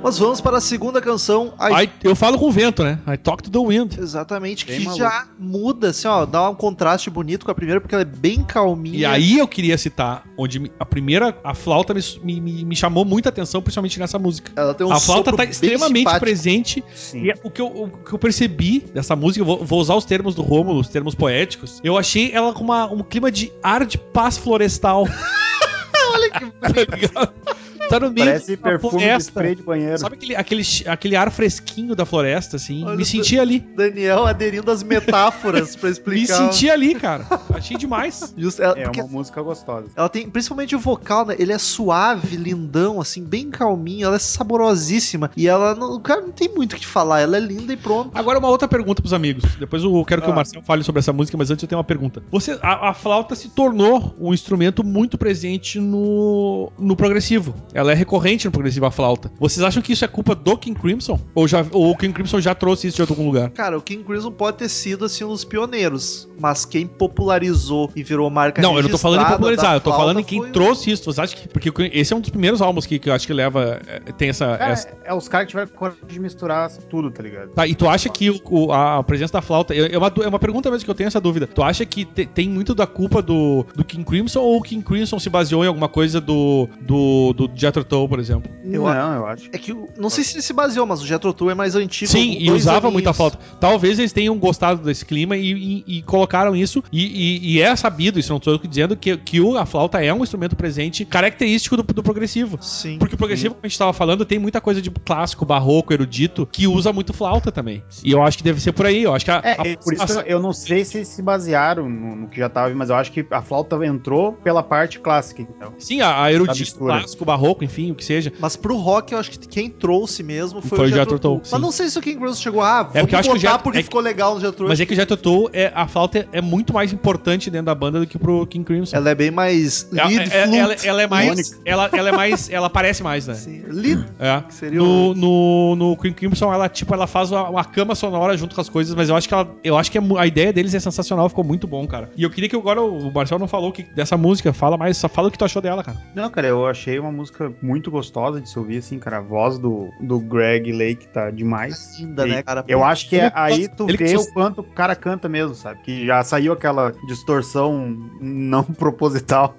Nós vamos para a segunda canção. I Aí eu falo com o vento, né? I talk to the wind. Exatamente, Bem que maluco. já muda, assim, ó, dá um contraste bonito com a primeira, porque ela é bem calminha. E aí eu queria citar, onde a primeira, a flauta me, me, me- me chamou muita atenção, principalmente nessa música. ela tem um a flauta sopro tá extremamente simpático. presente. Sim. E é o que, eu, o que eu percebi dessa música, eu vou, vou usar os termos do Rômulo, os termos poéticos. Eu achei ela com uma- um clima de ar de paz florestal. Olha que Tá no meio Parece de perfume de floresta. spray de banheiro. Sabe aquele, aquele, aquele ar fresquinho da floresta, assim? Olha, me senti ali. Daniel aderindo às metáforas pra Me explicar. senti ali, cara. Achei demais. Justo, ela, É uma música gostosa. ela tem, principalmente o vocal, né? Ele é suave, lindão, assim, bem calminho. Ela é saborosíssima. E ela, não, o cara não tem muito o que falar. Ela é linda e pronto. Agora uma outra pergunta pros amigos. Depois eu quero que Ah. o Marcel fale sobre essa música, mas antes eu tenho uma pergunta. Você, a, a flauta se tornou um instrumento muito presente no, no progressivo. Ela é recorrente no progressivo, a flauta. Vocês acham que isso é culpa do King Crimson? Ou, já, ou o King Crimson já trouxe isso de algum lugar? Cara, o King Crimson pode ter sido, assim, um dos pioneiros. Mas quem popularizou e virou marca Não, eu não tô falando em popularizar, eu tô falando em quem foi trouxe isso. Você acha que. Porque esse é um dos primeiros álbuns que, que eu acho que leva. é, Tem essa. Cara, essa- é os caras que tiveram coragem de misturar tudo, tá ligado? Tá, e tu acha que o- o- a presença da flauta. É é uma, é uma pergunta mesmo que eu tenho essa dúvida. Tu acha que te- tem muito da culpa do, do King Crimson ou o King Crimson se baseou em alguma coisa do, do, do Jethro Tull, por exemplo? Eu não, eu acho. É que, não sei se ele se baseou, mas o Jethro Tull é mais antigo. Sim, e usava aninhos. muita flauta. Talvez eles tenham gostado desse clima e, e- e colocaram isso. E, e- e é sabido, isso não estou eu dizendo, que, que o- a flauta é um instrumento presente característico do, do progressivo. Sim. Porque o progressivo, como a gente tava falando, tem muita coisa de clássico, barroco, erudito, que usa muito flauta também. E eu acho que deve ser por aí. Eu acho que a, É, a- é, por isso a- que eu não sei se se basearam no, no que já tava, mas eu acho que a flauta entrou pela parte clássica, então. Sim, a, a erudito, clássico, barroco, enfim, o que seja. Mas pro rock, eu acho que quem trouxe mesmo foi, Foi o Jethro Tull. Mas não sei se o King Crimson chegou, ah, vamos porque acho que o Jethro- porque é que- ficou legal no Jethro. Mas é que o Jethro Tull, é, a flauta é muito mais importante dentro da banda do que pro King Crimson. Ela é bem mais Ela- lead é- flute. ela, ela é mais. Ela, ela é mais. Ela parece mais, né? Sim, lead. É. Que seria No, o- no, no King Crimson, ela, tipo, ela faz uma, uma cama sonora junto com as coisas, mas eu acho que ela, eu acho que é a ideia deles é sensacional, ficou muito bom, cara. E eu queria que agora o Marcel não falou que, dessa música, fala mais, só fala o que tu achou dela, cara. Não, cara, eu achei uma música muito gostosa de se ouvir, assim, cara. A voz do, do Greg Lake tá demais. Linda, E né, cara? Eu acho que é aí tu vê o quanto o cara canta mesmo, sabe? Que já saiu aquela distorção não proposital.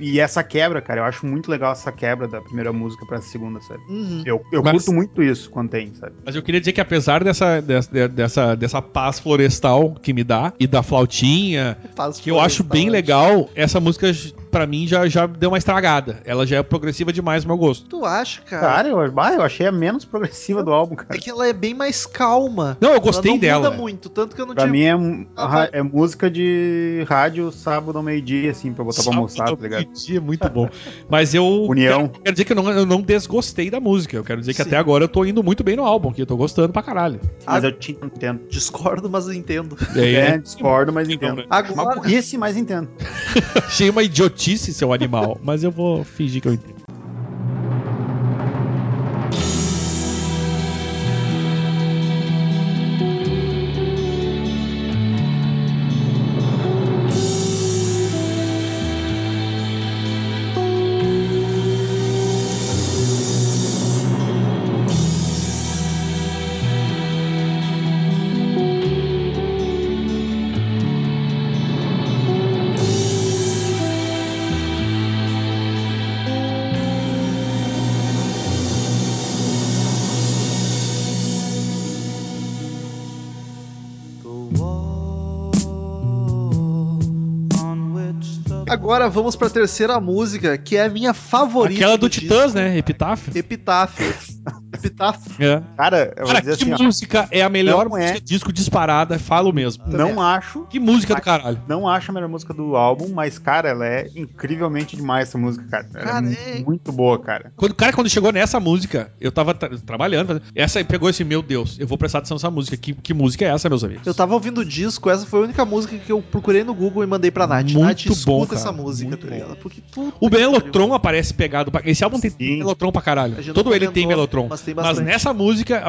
e essa quebra, cara, eu acho muito legal essa quebra da primeira música pra segunda, sabe? Uhum. Eu, eu Mas- curto muito isso quando tem, sabe? Mas eu queria dizer que apesar dessa, dessa, dessa, dessa paz florestal que me dá, e da flautinha, Faz que eu acho bem legal, essa música, pra mim, já, já deu uma estragada. Ela já é progressiva demais pro meu gosto. Tu acha, cara? Cara, eu, eu achei a menos progressiva do álbum, É cara. que ela é bem mais calma. Não, eu gostei ela não dela. muda muito, tanto que eu não Pra tive... mim é, Ah, é música de rádio sábado ao meio-dia, assim, pra botar pra almoçar, tá ligado? Dia, muito bom. Mas eu. União. Quero, quero dizer que eu não, eu não desgostei da música. Eu quero dizer que Sim. até agora eu tô indo muito bem no álbum, que eu tô gostando pra caralho. Mas eu te entendo. Discordo, mas entendo. É, né? discordo, mas Então, entendo. né? Uma Agora, burrice, mas entendo. Achei uma idiotice, seu animal. mas eu vou fingir que eu entendo. Agora vamos pra terceira música, que é a minha favorita. Aquela do disco. Titãs, né? Epitáfio. Epitáfio. Epitáfio. É. Cara, eu vou Cara, dizer que assim, ó, música é a melhor é. música disco disparada, falo mesmo. não acho, Que música do caralho. não acho a melhor música do álbum, mas, cara, ela é incrivelmente demais essa música, cara. Ela Cara, é é- muito boa, cara. Quando, cara, quando chegou nessa música, eu tava tra- trabalhando, essa aí pegou esse, meu Deus, eu vou prestar atenção nessa música. Que, que música é essa, meus amigos? Eu tava ouvindo o disco, essa foi a única música que eu procurei no Google e mandei pra Nath. Muito Nath, escuta bom, essa cara, música, muito tá ligado? Porque O Melotron aparece pegado. pra- Esse álbum tem Sim. Melotron pra caralho. Todo ele tem Melotron. mas Mas bastante. nessa música,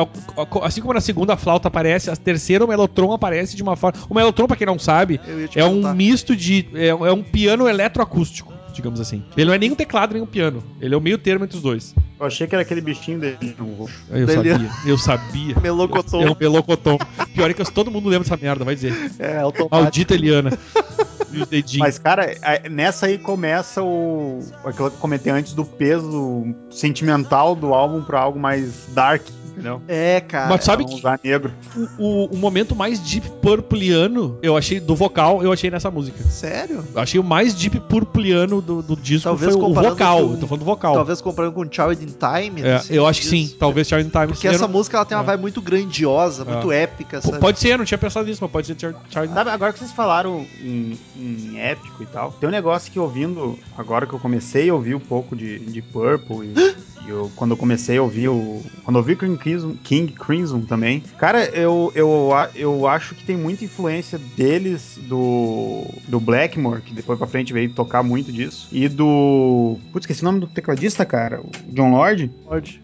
assim como na segunda flauta aparece, a terceira o Melotron aparece de uma forma. O Melotron, pra quem não sabe, é um misto de. É, é um piano eletroacústico, digamos assim. Ele não é nem um teclado nem um piano. Ele é o meio termo entre os dois. Eu achei que era aquele bichinho dele. Eu Dele- sabia, eu sabia. Melocotom. É um melocotom. Pior é que todo mundo lembra dessa merda, vai dizer. É, automático. Maldita Eliana. Os dedinhos. Mas, cara, a- nessa aí começa o. aquilo que eu comentei antes do peso sentimental do álbum pra algo mais dark, entendeu? É, cara. Mas sabe Pra não que negro. o, o- o momento mais deep purpliano, eu achei, do vocal, eu achei nessa música. Sério? Eu achei o mais deep purpliano do, do disco Talvez foi o vocal. com- Eu tô falando do vocal. Talvez comparando com Child in Time. É, eu acho que sim. Talvez Charlie Time. Porque essa não- música ela tem uma É. vibe muito grandiosa, muito épica, P- sabe? Pode ser, eu não tinha pensado nisso, mas pode ser Char- Charlie Sabe, agora que vocês falaram em, em épico e tal, tem um negócio que ouvindo, agora que eu comecei a ouvir um pouco de, de Purple e, e eu, quando eu comecei a ouvir o. Quando eu ouvi King Crimson, King Crimson também, cara, eu, eu, eu acho que tem muita influência deles, do, do Blackmore, que depois pra frente veio tocar muito disso, e do. Putz, esqueci o nome do tecladista, cara, o John Lord,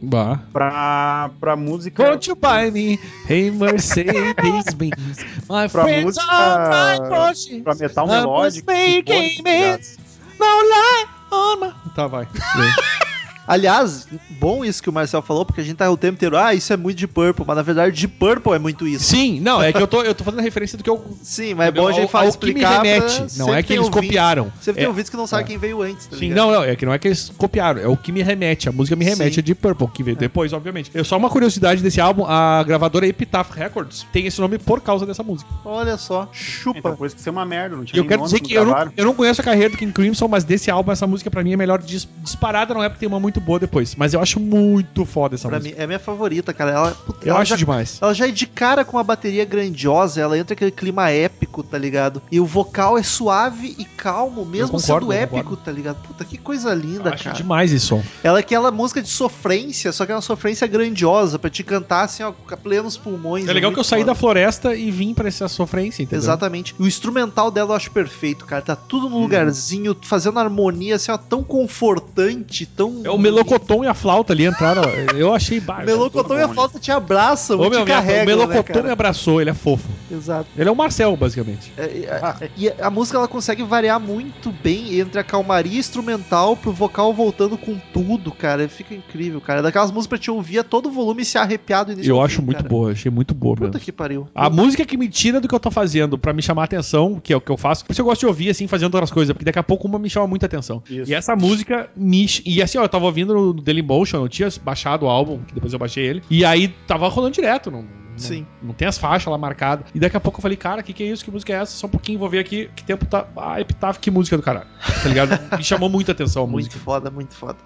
Bah. pra, pra música. Won't you buy me a Mercedes Benz? My Pra friends música- are my. Pra metal melódico. making tá it. No lie on my... Tá, vai. Aliás, bom isso que o Marcel falou, porque a gente tá o tempo inteiro, ah, isso é muito de Purple, mas na verdade de Purple é muito isso. Sim, não, é que eu tô, eu tô fazendo referência do que eu... Sim, mas é bom a gente falar ao que me remete. Não é que tem eles copiaram. Sempre tem É- ouvintes que não sabem é. quem veio antes, tá Sim, ligado? não, não, é que não é que eles copiaram, é o que me remete. A música me remete Sim. é de Purple, que veio depois, obviamente. Eu, só uma curiosidade desse álbum, a gravadora Epitaph Records tem esse nome por causa dessa música. Olha só, Então, chupa. por isso que isso é uma merda, não tinha eu quero dizer que eu não, gravaram. eu não conheço a carreira do King Crimson, mas desse álbum, essa música pra mim é melhor dis- disparada, não é porque tem uma muito boa depois. Mas eu acho muito foda essa Pra música. mim, é a minha favorita, cara. Ela, puta, eu ela acho já, demais. ela já é de cara com uma bateria grandiosa, ela entra aquele clima épico, tá ligado? E o vocal é suave e calmo, mesmo concordo, sendo épico, concordo. tá ligado? Puta, que coisa linda, Eu acho cara. demais esse som. Ela é aquela música de sofrência, só que é uma sofrência grandiosa, pra te cantar assim, ó, com plenos pulmões. É legal que eu muito saí foda. da floresta e vim pra essa sofrência, entendeu? Exatamente. E o instrumental dela eu acho perfeito, cara. Tá tudo no lugarzinho, fazendo harmonia assim, ó, tão confortante, tão. É o melocotão e a flauta ali entraram. Eu achei bárbaro. melocotão e a flauta te abraçam, Ô, te meu, carregam, o melocotão né, me abraçou, ele é fofo. Exato. Ele é o Marcel, basicamente. É, e a- E a, música ela consegue variar muito bem entre a calmaria instrumental pro vocal voltando com tudo, cara. Fica incrível, cara. É daquelas músicas pra te ouvir a todo volume e se arrepiar do início Eu acho fim, muito cara. boa, achei muito boa Puta mesmo. que pariu. A música que me tira do que eu tô fazendo pra me chamar a atenção, que é o que eu faço, por isso eu gosto de ouvir assim, fazendo outras coisas, porque daqui a pouco uma me chama muita atenção. Isso. E essa música me. E assim, ó, eu tava ouvindo no Dailymotion, eu tinha baixado o álbum, que depois eu baixei ele, e aí tava rolando direto, não. não- Sim. Não tem as faixas lá marcadas. E daqui a pouco eu falei, cara, o que, que é isso? Que música é essa? Só um pouquinho, vou ver aqui. Que tempo tá. Ah, Epitaph, que música do caralho. Tá ligado? Me chamou muita atenção a Muito música. foda, muito foda.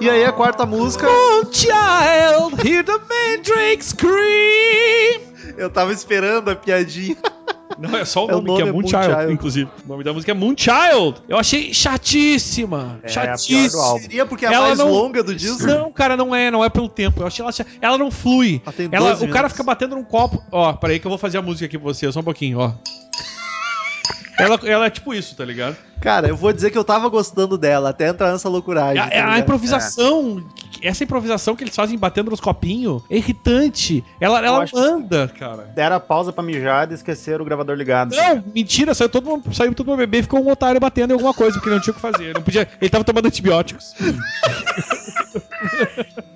E aí a quarta música, Oh, child, hear the mandrake scream. eu tava esperando a piadinha. Não, é só o É, o nome, nome que é é Moonchild, Moonchild. inclusive. O nome da música é Moonchild. Eu achei chatíssima. É, chatíssima. Seria porque é a Ela mais não- longa do disco? Não, cara, não é, não é pelo tempo. Eu achei ela, cha- ela não flui. Ela Ela, 12 o cara fica batendo num copo. Ó, peraí que eu vou fazer a música aqui pra você, só um pouquinho, ó. Ela, ela é tipo isso, tá ligado? Cara, eu vou dizer que eu tava gostando dela, até entrar nessa loucuragem. A, tá é a improvisação, essa improvisação que eles fazem batendo nos copinhos é irritante. Ela, ela anda, cara. Deram a pausa pra mijar e esqueceram o gravador ligado. Não, mentira, saiu todo mundo, saiu todo mundo bebê e ficou um otário batendo em alguma coisa, porque não tinha o que fazer. Não podia, ele tava tomando antibióticos.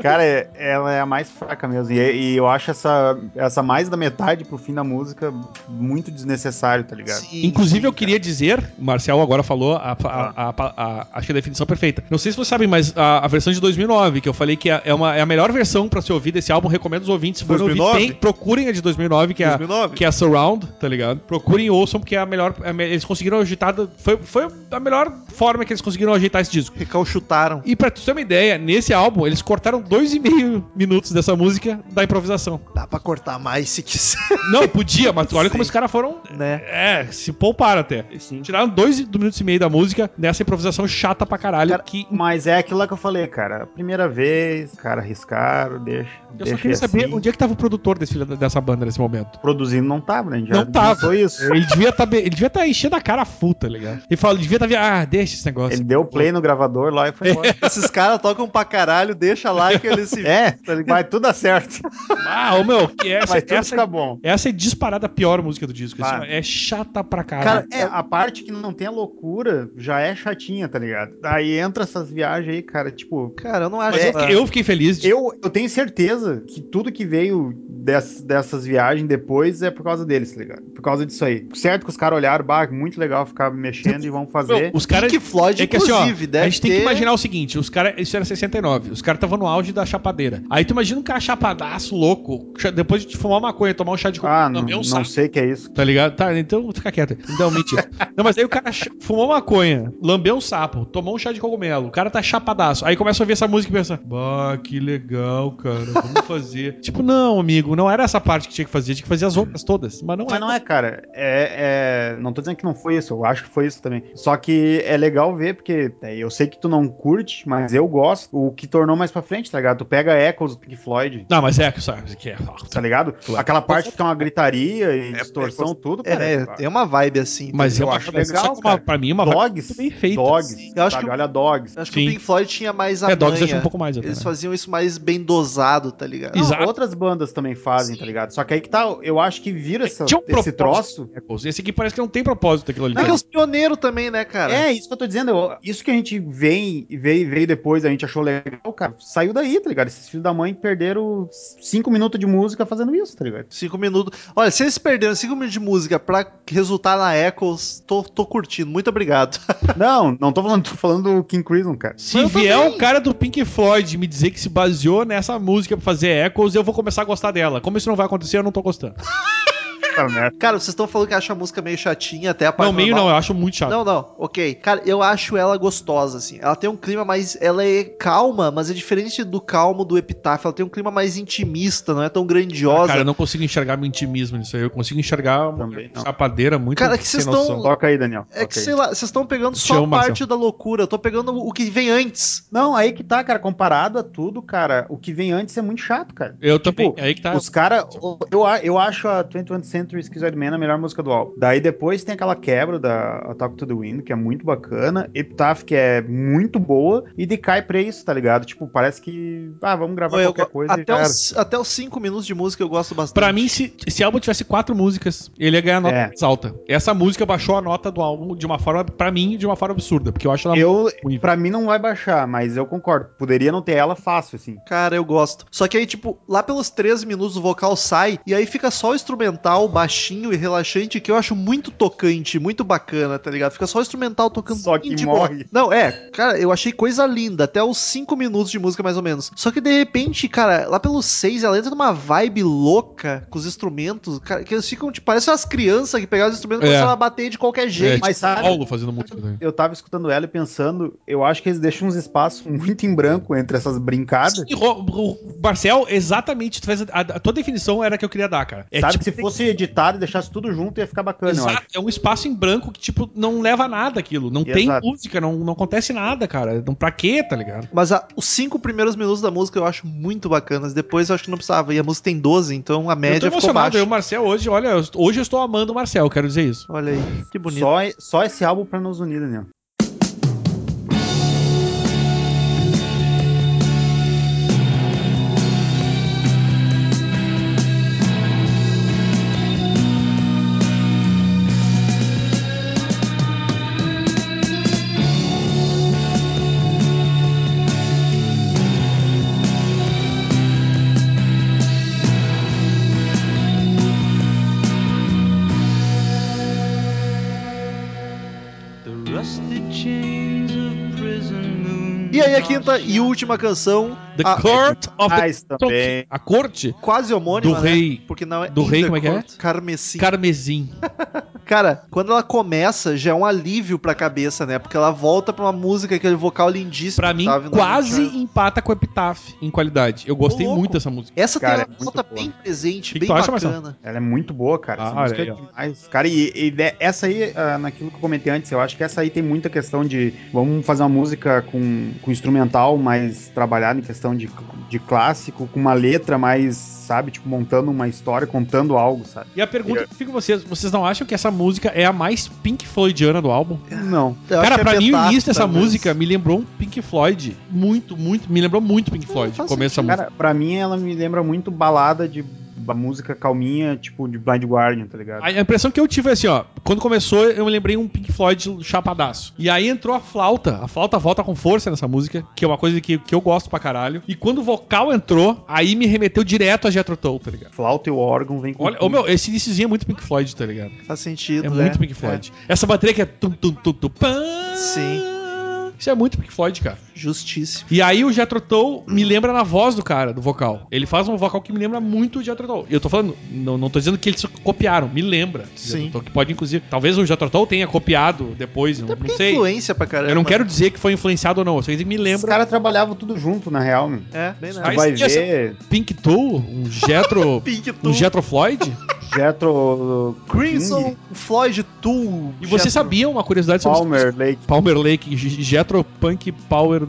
Cara, é- ela é a mais fraca mesmo. E, e eu acho essa, essa mais da metade pro fim da música muito desnecessário, tá ligado? Sim, Inclusive, sim, eu queria dizer, o Marcel agora falou, a, a, a, a- acho que a definição perfeita. Não sei se vocês sabem, mas a, a versão de 2009, que eu falei que é, é uma, é a melhor versão pra se ouvir desse álbum, recomendo os ouvintes. Se forem ouvir, 2009? tem- procurem a de 2009, que é, a, 2009? que é a Surround, tá ligado? Procurem e ouçam, porque é a melhor. é eles conseguiram ajeitar. Foi, foi a melhor forma que eles conseguiram ajeitar esse disco. Recalchutaram. E pra tu ter uma ideia, nesse álbum, eles cortaram dois e meio minutos dessa música da improvisação. Dá pra cortar mais se quiser, Não, podia, mas olha como Sim. os caras foram. né? É, se pouparam até. Sim. Tiraram dois minutos e meio da música nessa improvisação chata pra caralho. Cara, que Mas é aquilo lá que eu falei, cara. Primeira vez, cara, arriscaram, deixa. eu deixa só queria assim. saber onde é que tava o produtor desse dessa banda nesse momento. Produzindo não tava, né? Já Não tava. Foi isso. Ele devia estar ele devia tá enchendo a cara full, tá ligado? Ele fala, ele devia estar tá, ah, deixa esse negócio. Ele deu play no gravador lá e foi embora. Esses caras tocam pra caralho, deixa lá que eles se. É, tá vai tudo dar certo. Ah, ô meu, que essa, Vai tudo essa, ficar bom. essa é disparada a pior música do disco. assim, é chata pra Cara, caralho. é, a parte que não tem a loucura já é chatinha, tá ligado? Aí entra essas viagens aí, cara, tipo. Cara, eu não acho. Mas eu, fiquei- eu fiquei feliz de Eu, eu tenho certeza que tudo que veio dess- dessas viagens depois é por causa deles, tá ligado? Por causa disso aí. Certo que os caras olharam, bah, muito legal ficar mexendo e vão fazer. Meu, os caras. É que assim, ó, inclusive, deve a gente tem que ter- imaginar o seguinte: os caras. Isso era 69, os caras estavam no auge da chapadeira. Aí tu imagina um cara chapadaço, louco, depois de fumar maconha, tomar um chá de Ah, não, também um não sei o que é isso. Tá ligado? Tá, então fica quieto. Então, mentira. não, mas aí o cara fumou maconha, lambeu um sapo, tomou um chá de cogumelo, o cara tá chapadaço. Aí começa a ouvir essa música e pensa: Bah, que legal, cara, vamos fazer. tipo, não, amigo, não era essa parte que tinha que fazer, tinha que fazer as outras todas. Mas não Mas é. não é, cara. É, é- Não tô dizendo que não foi isso, eu acho que foi isso também. Só que é legal ver, porque é, eu sei que tu não curte, mas eu gosto. O que tornou mais pra frente, tá ligado? Tu pega Echoes do Pink Floyd, Não, mas é, sabe, que é. tá ligado? Claro. Aquela parte que tem uma gritaria e É, distorção, é, tudo, É, cara. né, tem uma vibe assim. Mas eu é uma, acho só legal, que uma- cara. pra mim, é uma vibe Dogs, muito bem feita. Dogs, Eu acho sabe? que- Olha Dogs. Eu acho Sim. que o Pink Floyd tinha mais a É, Dogs acho um pouco mais até. Eles né? faziam isso mais bem dosado, tá ligado? Não, Exato. outras bandas também fazem, tá ligado? Só que aí que tá, eu acho que vira essa, Tinha um esse propósito. troço. Echoes. Esse aqui parece que não tem propósito aquilo ali. Não, que é os pioneiros também, né, cara? É, isso que eu tô dizendo. eu- isso que a gente vem e veio, veio depois, a gente achou legal, cara. Saiu daí, tá ligado? Esses filhos da mãe perderam cinco minutos de música fazendo isso, tá ligado? Cinco minutos. Olha, se eles perderam cinco minutos de música pra resultar na Echoes, tô, tô curtindo. Muito obrigado. Não, não tô falando, tô falando do King Crimson, cara. Se Eu vier um cara do Pink Floyd me dizer que se baseou nessa música pra fazer Echoes, eu vou começar a gostar dela. Como isso não vai acontecer, eu não tô gostando. Cara, vocês estão falando que acham a música meio chatinha até a parte Não, meio normal. não, eu acho muito chato. Não, não, ok. Cara, eu acho ela gostosa, assim. Ela tem um clima mais. Ela é calma, mas é diferente do calmo do Epitáfio. Ela tem um clima mais intimista, não é tão grandiosa. Ah, cara, eu não consigo enxergar meu intimismo nisso aí. Eu consigo enxergar uma Também sapadeira muito Cara, que vocês sem noção. tão- Toca aí, Daniel. É que, toca aí. sei lá, vocês estão pegando Te só amo, a parte da loucura. Eu tô pegando o que vem antes. Não, aí que tá, cara. Comparado a tudo, cara, o que vem antes é muito chato, cara. Eu também. Tipo, aí que tá. Os caras, eu, a- eu acho a 21st Century Schizoid Man a melhor música do álbum. Daí depois tem aquela quebra da Attack to the Wind, que é muito bacana. Epitaph, que é muito boa. E decai pra isso, tá ligado? Tipo, parece que. Ah, vamos gravar Eu- qualquer coisa. e até, os, até os cinco minutos de música eu gosto bastante. Pra mim, se esse álbum tivesse quatro músicas, ele ia ganhar a nota É. mais alta. Essa música baixou a nota do álbum de uma forma, pra mim, de uma forma absurda. Porque eu acho ela Eu, ruim. pra mim não vai baixar, mas eu concordo. Poderia não ter ela fácil, assim. Cara, eu gosto. Só que aí, tipo, lá pelos 13 minutos o vocal sai e aí fica só o instrumental baixinho e relaxante que eu acho muito tocante, muito bacana, tá ligado? Fica só o instrumental tocando Só que boa. morre. Não, é, cara, eu achei coisa linda, até os 5 minutos de música mais ou menos. Só que de repente, cara, lá pelos 6 ela entra numa vibe louca com os instrumentos, cara, que eles ficam, tipo, parece umas crianças que pegaram os instrumentos e É. começaram a bater de qualquer É, jeito. tipo, mas sabe- Paulo fazendo música. né? Eu tava escutando ela e pensando, eu acho que eles deixam uns espaços muito em branco entre essas brincadas. Sim, Ro- Marcel, exatamente, tu fez a, a- a tua definição era a que eu queria dar, cara. É Sabe tipo, que se fosse editado e deixasse tudo junto, ia ficar bacana, eu acho. Exato, é um espaço em branco que, tipo, não leva a nada aquilo. Não tem Exato. música, não, não acontece nada, cara. Não, pra quê, tá ligado? Mas a- os cinco primeiros minutos da música eu acho muito bacanas. Depois eu acho que não precisava. E a música tem 12, então a eu média tô ficou emocionado. baixa. Eu, e o Marcel, hoje, olha, eu- hoje eu estou amando o Marcel, quero dizer isso. Olha aí, que bonito. Só, só esse álbum pra nos unir, Daniel. Quinta e última canção, The a- Court of the também. A corte quase homônima, Do né? rei- Porque não é do rei, como é que é? Carmesim. carmesim. Cara, quando ela começa, já é um alívio pra cabeça, né? Porque ela volta pra uma música, aquele vocal lindíssimo. Pra que mim, quase Moonchild. empata com Epitaph em qualidade. Eu gostei Ô, muito dessa música. Essa Cara, tem é uma muito volta boa. bem presente, Que que bem acha, bacana. Ela é muito boa, cara. Essa Ah, olha é demais. Cara, e, e de- essa aí, ah, naquilo que eu comentei antes, eu acho que essa aí tem muita questão de. Vamos fazer uma música com, com instrumental mais trabalhado em questão de, de clássico, com uma letra mais, sabe, tipo, montando uma história, contando algo, sabe? E a pergunta que fica vocês, vocês não acham que essa música é a mais Pink Floydiana do álbum? Não. Eu Cara, é pra mim o início dessa talvez. música me lembrou um Pink Floyd. Muito, muito. Me lembrou muito Pink Floyd. começo dessa música. Cara, pra mim ela me lembra muito balada de ba- música calminha, tipo de Blind Guardian, tá ligado? A impressão que eu tive é assim, ó. Quando começou, eu me lembrei um Pink Floyd chapadaço. E aí entrou a flauta. A flauta volta com força nessa música, que é uma coisa que, que eu gosto pra caralho. E quando o vocal entrou, aí me remeteu direto a Jethro Tull, tá ligado? Flauta e o órgão vem com Olha, ô tudo. meu, esse iníciozinho é muito Pink Floyd, tá ligado? Faz sentido, É né? muito Pink Floyd. Essa bateria que é tum tum tum tum pam. Sim. Isso é muito Pink Floyd, cara. Justíssimo. E aí o Jethro Tull me lembra na voz do cara, do vocal. Ele faz um vocal que me lembra muito o Jethro Tull. E eu tô falando, não, não tô dizendo que eles copiaram, me lembra. Sim. Tull, que pode inclusive, talvez o Jethro Tull tenha copiado depois, não, Até não é sei. influência pra caramba. Eu não quero dizer que foi influenciado ou não, eu só dizer que me Os lembra caras trabalhavam tudo junto, na real, meu. É, bem né? Mas vai ver Pink Tool, um Jethro, Pink um Tool, Jethro Floyd. Jethro Crimson, King, Floyd Tool. E você Jethro. sabia uma curiosidade sobre Palmer Lake. Palmer Lake, J- Jethro Punk Power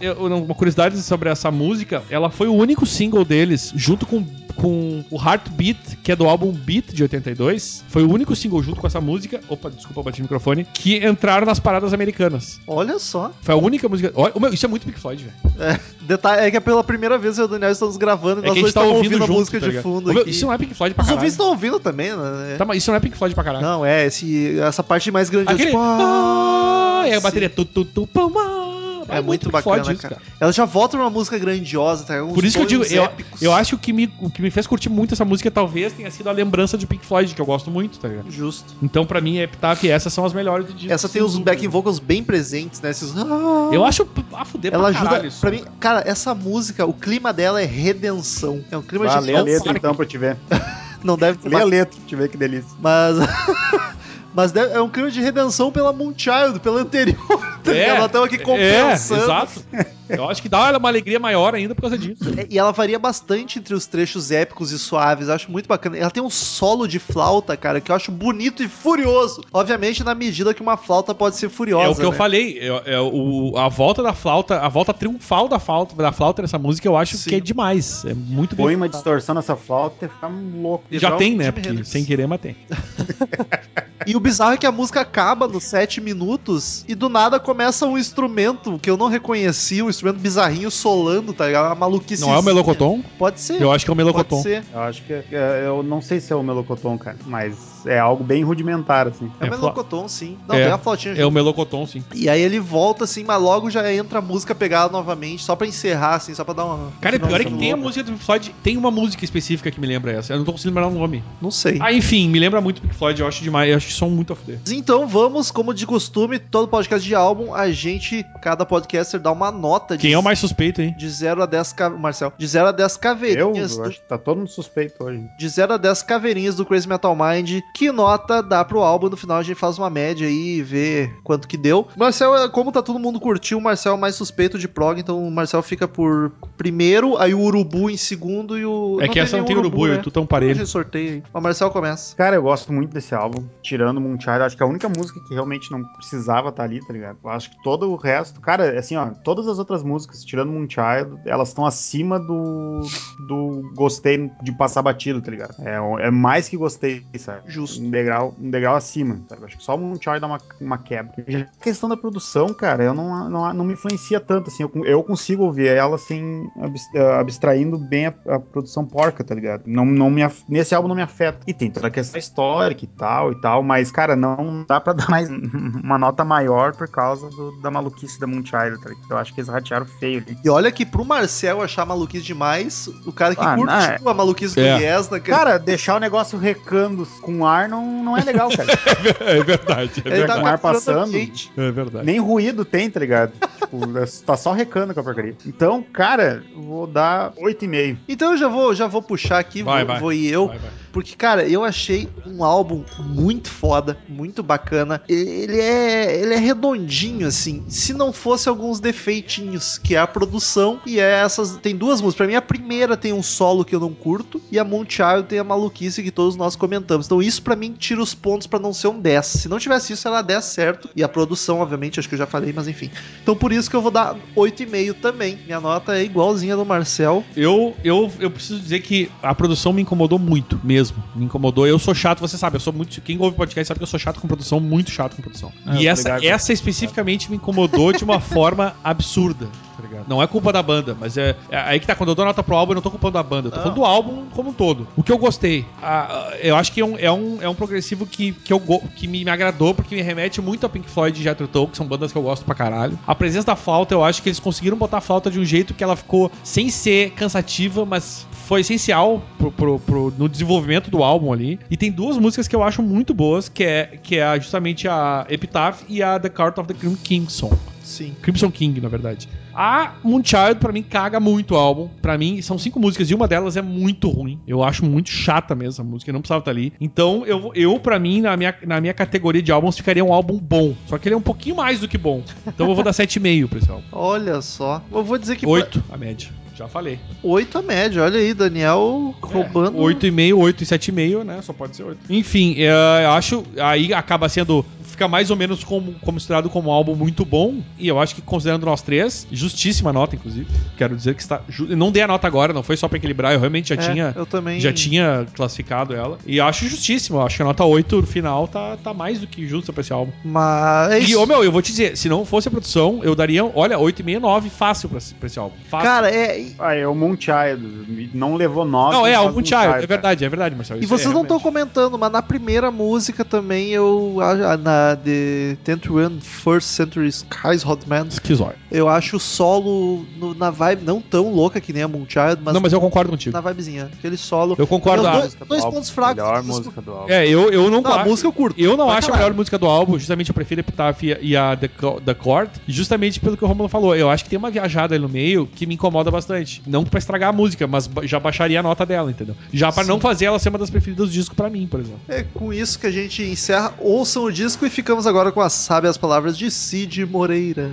Eu- eu- uma curiosidade sobre essa música, ela foi o único single deles, junto com, com o Heartbeat, que é do álbum Beat de 82. Foi o único single junto com essa música. Opa, desculpa, bati no microfone. Que entraram nas paradas americanas. Olha só. Foi a única música. Olha, meu, isso é muito Pink Floyd, velho. Detalhe é que é pela primeira vez eu e o Daniel estamos gravando e É nós dois tá estamos ouvindo, ouvindo, a música tá de fundo Ô, meu, aqui. Isso não é Pink Floyd pra Os caralho. ouvintes estão ouvindo também, né? Tá, mas isso não é Pink Floyd pra caralho. Não, é esse, essa parte mais grande. Aquele. tipo, ah, Ah, e a bateria. Tu, tu, tu, pam, ah. É muito Pink bacana, Floyd isso, cara. Ela já volta pra uma música grandiosa, tá? Uns Por isso que eu digo, eu, eu acho que o que, me, o que me fez curtir muito essa música talvez tenha sido a lembrança de Pink Floyd, que eu gosto muito, tá ligado? Justo. Então, pra mim, Epitaph e essas são as melhores do disco. Essa tem os backing vocals bem presentes, né? Esses... ah. Eu acho a fuder Ela pra ajuda. caralho isso. Pra mim, cara, essa música, o clima dela é redenção. É um clima Ah, de. lê a letra então pra te ver. Não deve ter Lê a letra pra te ver que delícia. Mas. Mas é um clima de redenção pela Moonchild, pela anterior. tá ligado? Nós estamos aqui é, compensando. exato. Eu acho que dá uma alegria maior ainda por causa disso. É, E ela varia bastante entre os trechos épicos e suaves. Eu acho muito bacana. Ela tem um solo de flauta, cara, que eu acho bonito e furioso. Obviamente, na medida que uma flauta pode ser furiosa. é o que eu né? falei. É, é o, a volta da flauta, a volta triunfal da flauta, da flauta nessa música, eu acho Sim. que é demais. É muito Põe bem. uma distorção nessa flauta e fica louco. Já igual tem, né? Porque sem querer, mas tem. E o bizarro é que a música acaba nos sete minutos e do nada começa um instrumento que eu não reconheci, um instrumento bizarrinho solando, tá ligado? Uma maluquice. Não é o Melocoton? Pode ser. Eu acho que é o Pode Melocoton. ser. Eu acho que é- eu não sei se é o melocoton, cara, mas é algo bem rudimentar, assim. É, É, o Melocoton, sim. Não, É. tem a flautinha É o Melocoton, sim. E aí ele volta assim, mas logo já entra a música pegada novamente, só pra encerrar, assim, só pra dar uma. Cara, o pior é que Nossa, tem a música do Pink Floyd, tem uma música específica que me lembra essa. Eu não tô conseguindo lembrar o nome. Não sei. Ah, enfim, me lembra muito Pink Floyd, eu acho demais. Eu acho que são muito a fuder. Então vamos, como de costume, todo podcast de álbum, a gente, cada podcaster dá uma nota de, Quem é o mais suspeito, hein? de 0 a 10, ca... Marcel, de 0 a 10 Eu, caveirinhas eu do acho que tá todo mundo suspeito hoje. de 0 a 10 caveirinhas do Crazy Metal Mind. Que nota dá pro álbum? No final a gente faz uma média aí e vê quanto que deu. Marcel, é- como tá todo mundo curtiu, o Marcel é o mais suspeito de prog, então o Marcel fica por primeiro, aí o Urubu em segundo e o. É que essa não tem nenhum urubu, né? eu tô tão A parelho. gente sorteia aí. O Marcel começa. Cara, eu gosto muito desse álbum. Tirando Moonchild, acho que é a única música que realmente não precisava estar ali, tá ligado? Acho que todo o resto. Cara, assim, ó, todas as outras músicas, tirando Moonchild, elas estão acima do. do gostei de passar batido, tá ligado? É, é mais que gostei, sabe? Justo. Um degrau, um degrau acima, sabe? Acho que só o Moonchild dá uma, uma quebra. Já a questão da produção, cara, eu não, não, não me influencia tanto, assim. Eu, eu consigo ouvir ela, assim, abs- abstraindo bem a, a produção porca, tá ligado? Não, não me, nesse álbum não me afeta. E tem toda a questão histórica e tal e tal, mas, cara, não dá pra dar mais uma nota maior por causa do- da maluquice da Moonchild, tá? Eu acho que eles ratearam feio ali. E olha que pro Marcel achar maluquice demais, o cara que Ah, curtiu não, a maluquice do É. Yes, né, cara? Cara, deixar o negócio recando com ar não, não é legal, cara. É verdade, é Ele tá verdade. com ar passando. É verdade. Nem ruído tem, tá ligado? tipo, tá só recando com a porcaria. Então, cara, eu vou dar 8,5. Então eu já vou, já vou puxar aqui, Vai, vou, vai. vou ir eu. Vai, vai. Porque, cara, eu achei um álbum muito foda, muito bacana. Ele é, ele é redondinho, assim. Se não fosse alguns defeitinhos, que é a produção e é essas. Tem duas músicas. Pra mim, a primeira tem um solo que eu não curto e a Moonchild tem a maluquice que todos nós comentamos. Então, isso pra mim tira os pontos pra não ser um 10. Se não tivesse isso, era 10 certo. E a produção, obviamente, acho que eu já falei, mas enfim. Então, por isso que eu vou dar 8,5 também. Minha nota é igualzinha do Marcel. Eu, eu, eu preciso dizer que a produção me incomodou muito, mesmo. Me incomodou. Eu sou chato, você sabe, eu sou muito. Quem ouve podcast sabe que eu sou chato com produção, muito chato com produção. Ah, e essa, ligado. essa especificamente me incomodou de uma forma absurda, tá ligado? Não é culpa da banda, mas é, é aí que tá. Quando eu dou nota pro álbum, eu não tô culpando a banda, eu tô Não. falando do álbum como um todo. O que eu gostei, a- a- eu acho que é um, é um, é um progressivo que, que, eu, que me, me agradou, porque me remete muito a Pink Floyd e Jethro Tull, que são bandas que eu gosto pra caralho. A presença da flauta, eu acho que eles conseguiram botar a flauta de um jeito que ela ficou sem ser cansativa, mas foi essencial pro, pro- pro- no desenvolvimento do álbum ali. E tem duas músicas que eu acho muito boas, que é, que é justamente a Epitaph e a The Court of the Crim- Kingston. Sim. Crimson King, na verdade. A Moonchild, pra mim, caga muito o álbum. Pra mim, são cinco músicas e uma delas é muito ruim. Eu acho muito chata mesmo a música, não precisava estar ali. Então, eu, eu pra mim, na minha, na minha categoria de álbuns, ficaria um álbum bom. Só que ele é um pouquinho mais do que bom. Então eu vou dar 7,5 pra esse álbum. Olha só. Eu vou dizer que 8 a média. Já falei. 8 a média. Olha aí, Daniel roubando. 8,5, 8 e 7,5, né? Só pode ser 8. Enfim, é, eu acho. Aí acaba sendo. Fica mais ou menos como, considerado como um álbum muito bom. E eu acho que, considerando nós três, justíssima nota, inclusive. Quero dizer que está. ju- Não dei a nota agora, não foi só pra equilibrar. Eu realmente já É, tinha. Eu também. Já tinha classificado ela. E eu acho justíssimo. Eu acho que a nota 8 no final tá, tá mais do que justa pra esse álbum. Mas. E, ô meu, eu vou te dizer, se não fosse a produção, eu daria, olha, 8,5, 9 fácil pra, esse- pra esse álbum. Fácil. Cara, é. Ah, é o Moonchild. Não levou 9. não, é, o Moonchild, é verdade, é verdade, Marcelo. E vocês é, não estão comentando, mas na primeira música também eu. a- Na The 10th First Century Skies Hot Man, Esquizóide. eu acho o solo no- na vibe não tão louca que nem a Moonchild, mas Não, mas eu concordo contigo. na vibezinha. Aquele solo. Eu concordo. Ah, dois- dois pontos fracos Melhor música do álbum. É, eu, eu não, Não, a acho- música eu curto. Eu não acho a caralho. melhor música do álbum, justamente eu prefiro Epitaph e a- e a The, The Court, justamente pelo que o Romulo falou. Eu acho que tem uma viajada aí no meio que me incomoda bastante. Não pra estragar a música, mas já baixaria a nota dela, entendeu? Já pra Sim. não fazer ela ser uma das preferidas do disco pra mim, por exemplo. É com isso que a gente encerra. Ouçam o disco e ficamos agora com as sábias palavras de Cid Moreira.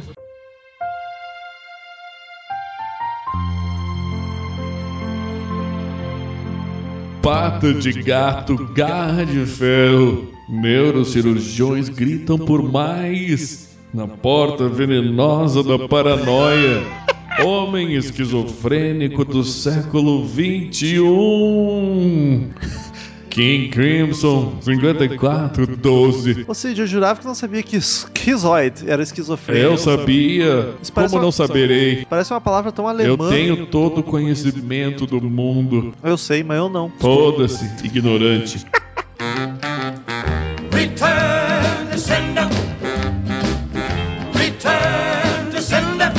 Pata de gato, garra de ferro. Neurocirurgiões gritam por mais. Na porta venenosa da paranoia. Homem esquizofrênico do século 21. King Crimson 5412. Ou seja, eu jurava que não sabia que esquizoide era esquizofrenia. Eu sabia. Como uma- não saberei? Parece uma palavra tão Eu alemã. tenho todo o conhecimento do mundo. Eu sei, mas eu não. Foda-se, ignorante. Return to sender. Return to sender.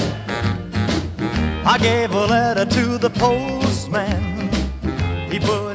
I gave a letter to the postman. He put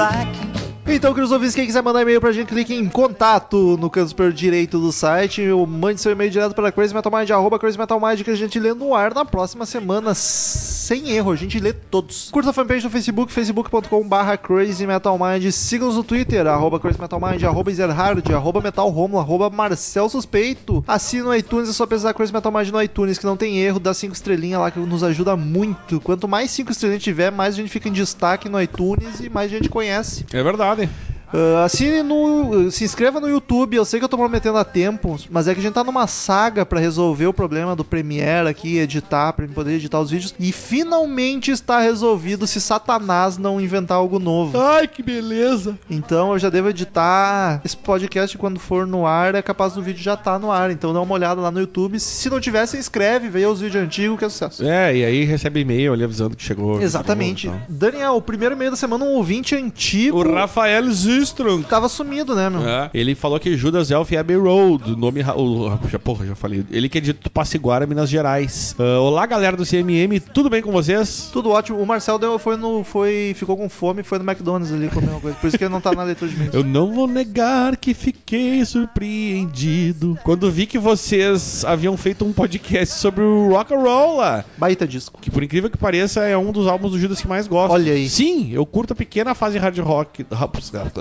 it in his sack. Então, queridos ouvintes, quem quiser mandar e-mail pra gente, clique em contato no canto superior direito do site, ou mande seu e-mail direto para crazymetalmind, arroba crazymetalmind, que a gente lê no ar na próxima semana, sem erro, a gente lê todos. Curta a fanpage no Facebook, facebook.com barra crazymetalmind, siga-nos no Twitter, arroba crazymetalmind, arroba zerhard, arroba metalromulo, arroba marcel suspeito. Assine no iTunes, é só pesquisar Crazy Metal Mind no iTunes, que não tem erro, dá cinco estrelinhas lá, que nos ajuda muito. Quanto mais cinco estrelinhas tiver, mais a gente fica em destaque no iTunes e mais gente conhece. É verdade. Sabe Ah, assine no. Se inscreva no YouTube. Eu sei que eu tô prometendo a tempo, mas é que a gente tá numa saga pra resolver o problema do Premiere aqui, editar, pra poder editar os vídeos. E finalmente está resolvido se Satanás não inventar algo novo. Ai, que beleza. Então eu já devo editar esse podcast quando for no ar, é capaz do vídeo já tá no ar. Então dá uma olhada lá no YouTube. Se não tiver, se inscreve, vê os vídeos antigos que é sucesso. É, e aí recebe e-mail ali avisando que chegou. Exatamente. chegou, Daniel, o primeiro e-mail da semana, um ouvinte antigo. então. O Rafael Züstrunk. Tava sumido, né, meu? É, ele falou que Judas Elf é Abbey Road, nome. O, já, porra, já falei. Ele que é de Tupaciguara, Minas Gerais. Ah, olá, galera do CMM, tudo bem com vocês? Tudo ótimo. O Marcel deu, foi no, foi, ficou com fome e foi no McDonald's ali comer uma coisa. Por isso que ele não tá na leitura de e-mails. Eu não vou negar que fiquei surpreendido quando vi que vocês haviam feito um podcast sobre o Rock and Roll lá. Baita disco. Que por incrível que pareça é um dos álbuns do Judas que mais gosto. Olha aí. Sim, eu curto a pequena fase hard rock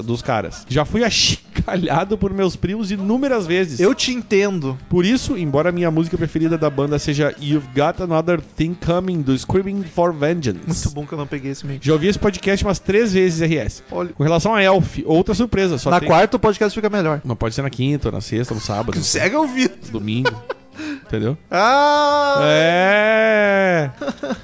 dos caras. Já fui achicalhado por meus primos inúmeras vezes. Eu te entendo. Por isso, embora a minha música preferida da banda seja You've Got Another Thing Coming, do Screaming for Vengeance. Muito bom que eu não peguei esse e-mail. Já ouvi esse podcast umas três vezes, RS. Olha. Com relação a Elf, outra surpresa. Só na tem... quarta o podcast fica melhor. Não pode ser na quinta, ou na sexta, no sábado, Segue ouvindo. domingo. Entendeu? Ah! É.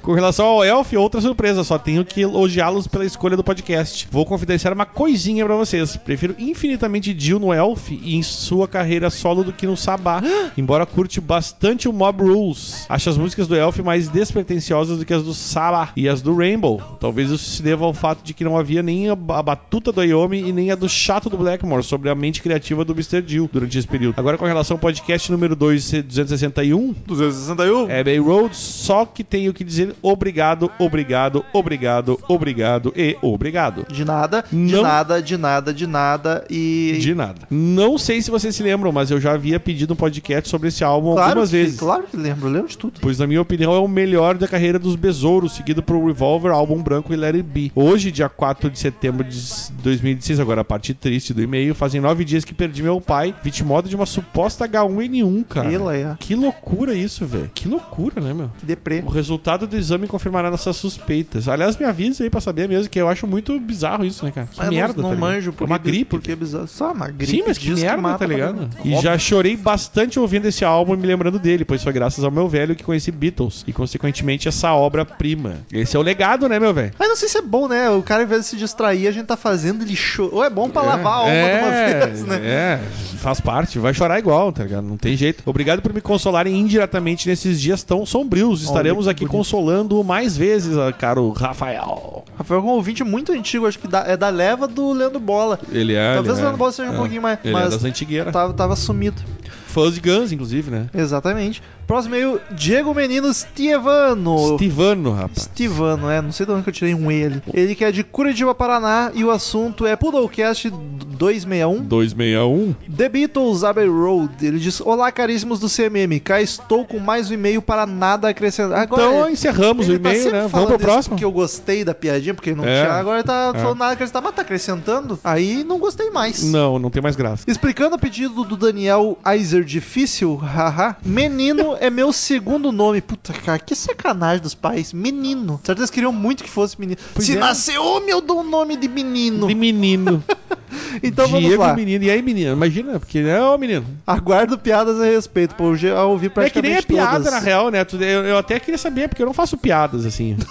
Com relação ao Elf, outra surpresa. Só tenho que elogiá-los pela escolha do podcast. Vou confidenciar uma coisinha pra vocês. Prefiro infinitamente Jill no Elf e em sua carreira solo do que no Sabá. Embora curte bastante o Mob Rules. Acho as músicas do Elf mais despretensiosas do que as do Sabá e as do Rainbow. Talvez isso se deva ao fato de que não havia nem a, batuta do Ayomi e nem a do chato do Blackmore sobre a mente criativa do Mr. Jill durante esse período. Agora com relação ao podcast número 2, 261, 261? é Bay Road, só que tenho que dizer obrigado, obrigado, obrigado, obrigado e obrigado. De nada, de Não. nada, de nada, de nada e. De nada. Não sei se vocês se lembram, mas eu já havia pedido um podcast sobre esse álbum Claro algumas que, vezes. Claro que lembro, lembro de tudo. Pois na minha opinião é o melhor da carreira dos Besouros, seguido por Revolver, álbum branco e Let It Be. Hoje, dia 4 de setembro de 2016, agora a parte triste do e-mail, fazem nove dias que perdi meu pai, vitimado de uma suposta H1N1, cara. Ela é. Que loucura isso, velho. Que loucura, né, meu? Que deprê. O resultado do exame confirmará nossas suspeitas. Aliás, me avisa aí pra saber mesmo, que eu acho muito bizarro isso, né, cara? Que Mas eu merda, não, não tá ligado? manjo É porque, uma gripe. Porque é bizarro. Só uma gripe. Sim, mas que diz merda, mata tá pra ligado? caramba. E Óbvio. já chorei bastante ouvindo esse álbum e me lembrando dele, pois foi graças ao meu velho que conheci Beatles e, consequentemente, essa obra-prima. Esse é o legado, né, meu velho? Mas não sei se é bom, né? O cara, ao invés de se distrair, a gente tá fazendo ele chorar. Ou é bom pra lavar a alma de uma vez, né? É, faz parte, vai chorar igual, tá ligado? Não tem jeito. Obrigado por me consolarem indiretamente nesses dias tão sombrios. Estaremos aqui bonito. consolando mais vezes, ah, caro Rafael. Rafael é um ouvinte muito antigo, acho que da- é da leva do Leandro Bola. Ele é. Talvez ele o Leandro é. Bola seja um É. pouquinho mais. Ele é mas das antigueiras. tava, tava sumido. Fãs de Guns, inclusive, né? Exatamente. Próximo meio, Diego Menino Stievano. Stivano, rapaz. Stivano, é, não sei de onde que eu tirei um E ali. Ele que é de Curitiba, Paraná, e o assunto é Poodlecast 261. 261. The Beatles Abbey Road. Ele diz: Olá, caríssimos do CMM. Cá estou com mais um e-mail para nada acrescentar. Agora, Então encerramos o tá e-mail, sempre né? Vamos pro próximo. Porque eu gostei da piadinha, porque não É. tinha. Agora tá É. falando nada acrescentar, mas tá acrescentando. Aí não gostei mais. Não, não tem mais graça. Explicando o pedido do Daniel Eiser difícil, haha. Menino é meu segundo nome. Puta, cara, que sacanagem dos pais. Menino. Certeza queriam muito que fosse menino. Pois Se é. nascer homem, eu dou o nome de menino. De menino. Então vamos Diego lá. menino. E aí, menino? Imagina, porque é o menino. Aguardo piadas a respeito, pô. Eu já ouvi É que praticamente nem é piada, todas. na real, né? Eu, eu até queria saber, porque eu não faço piadas assim.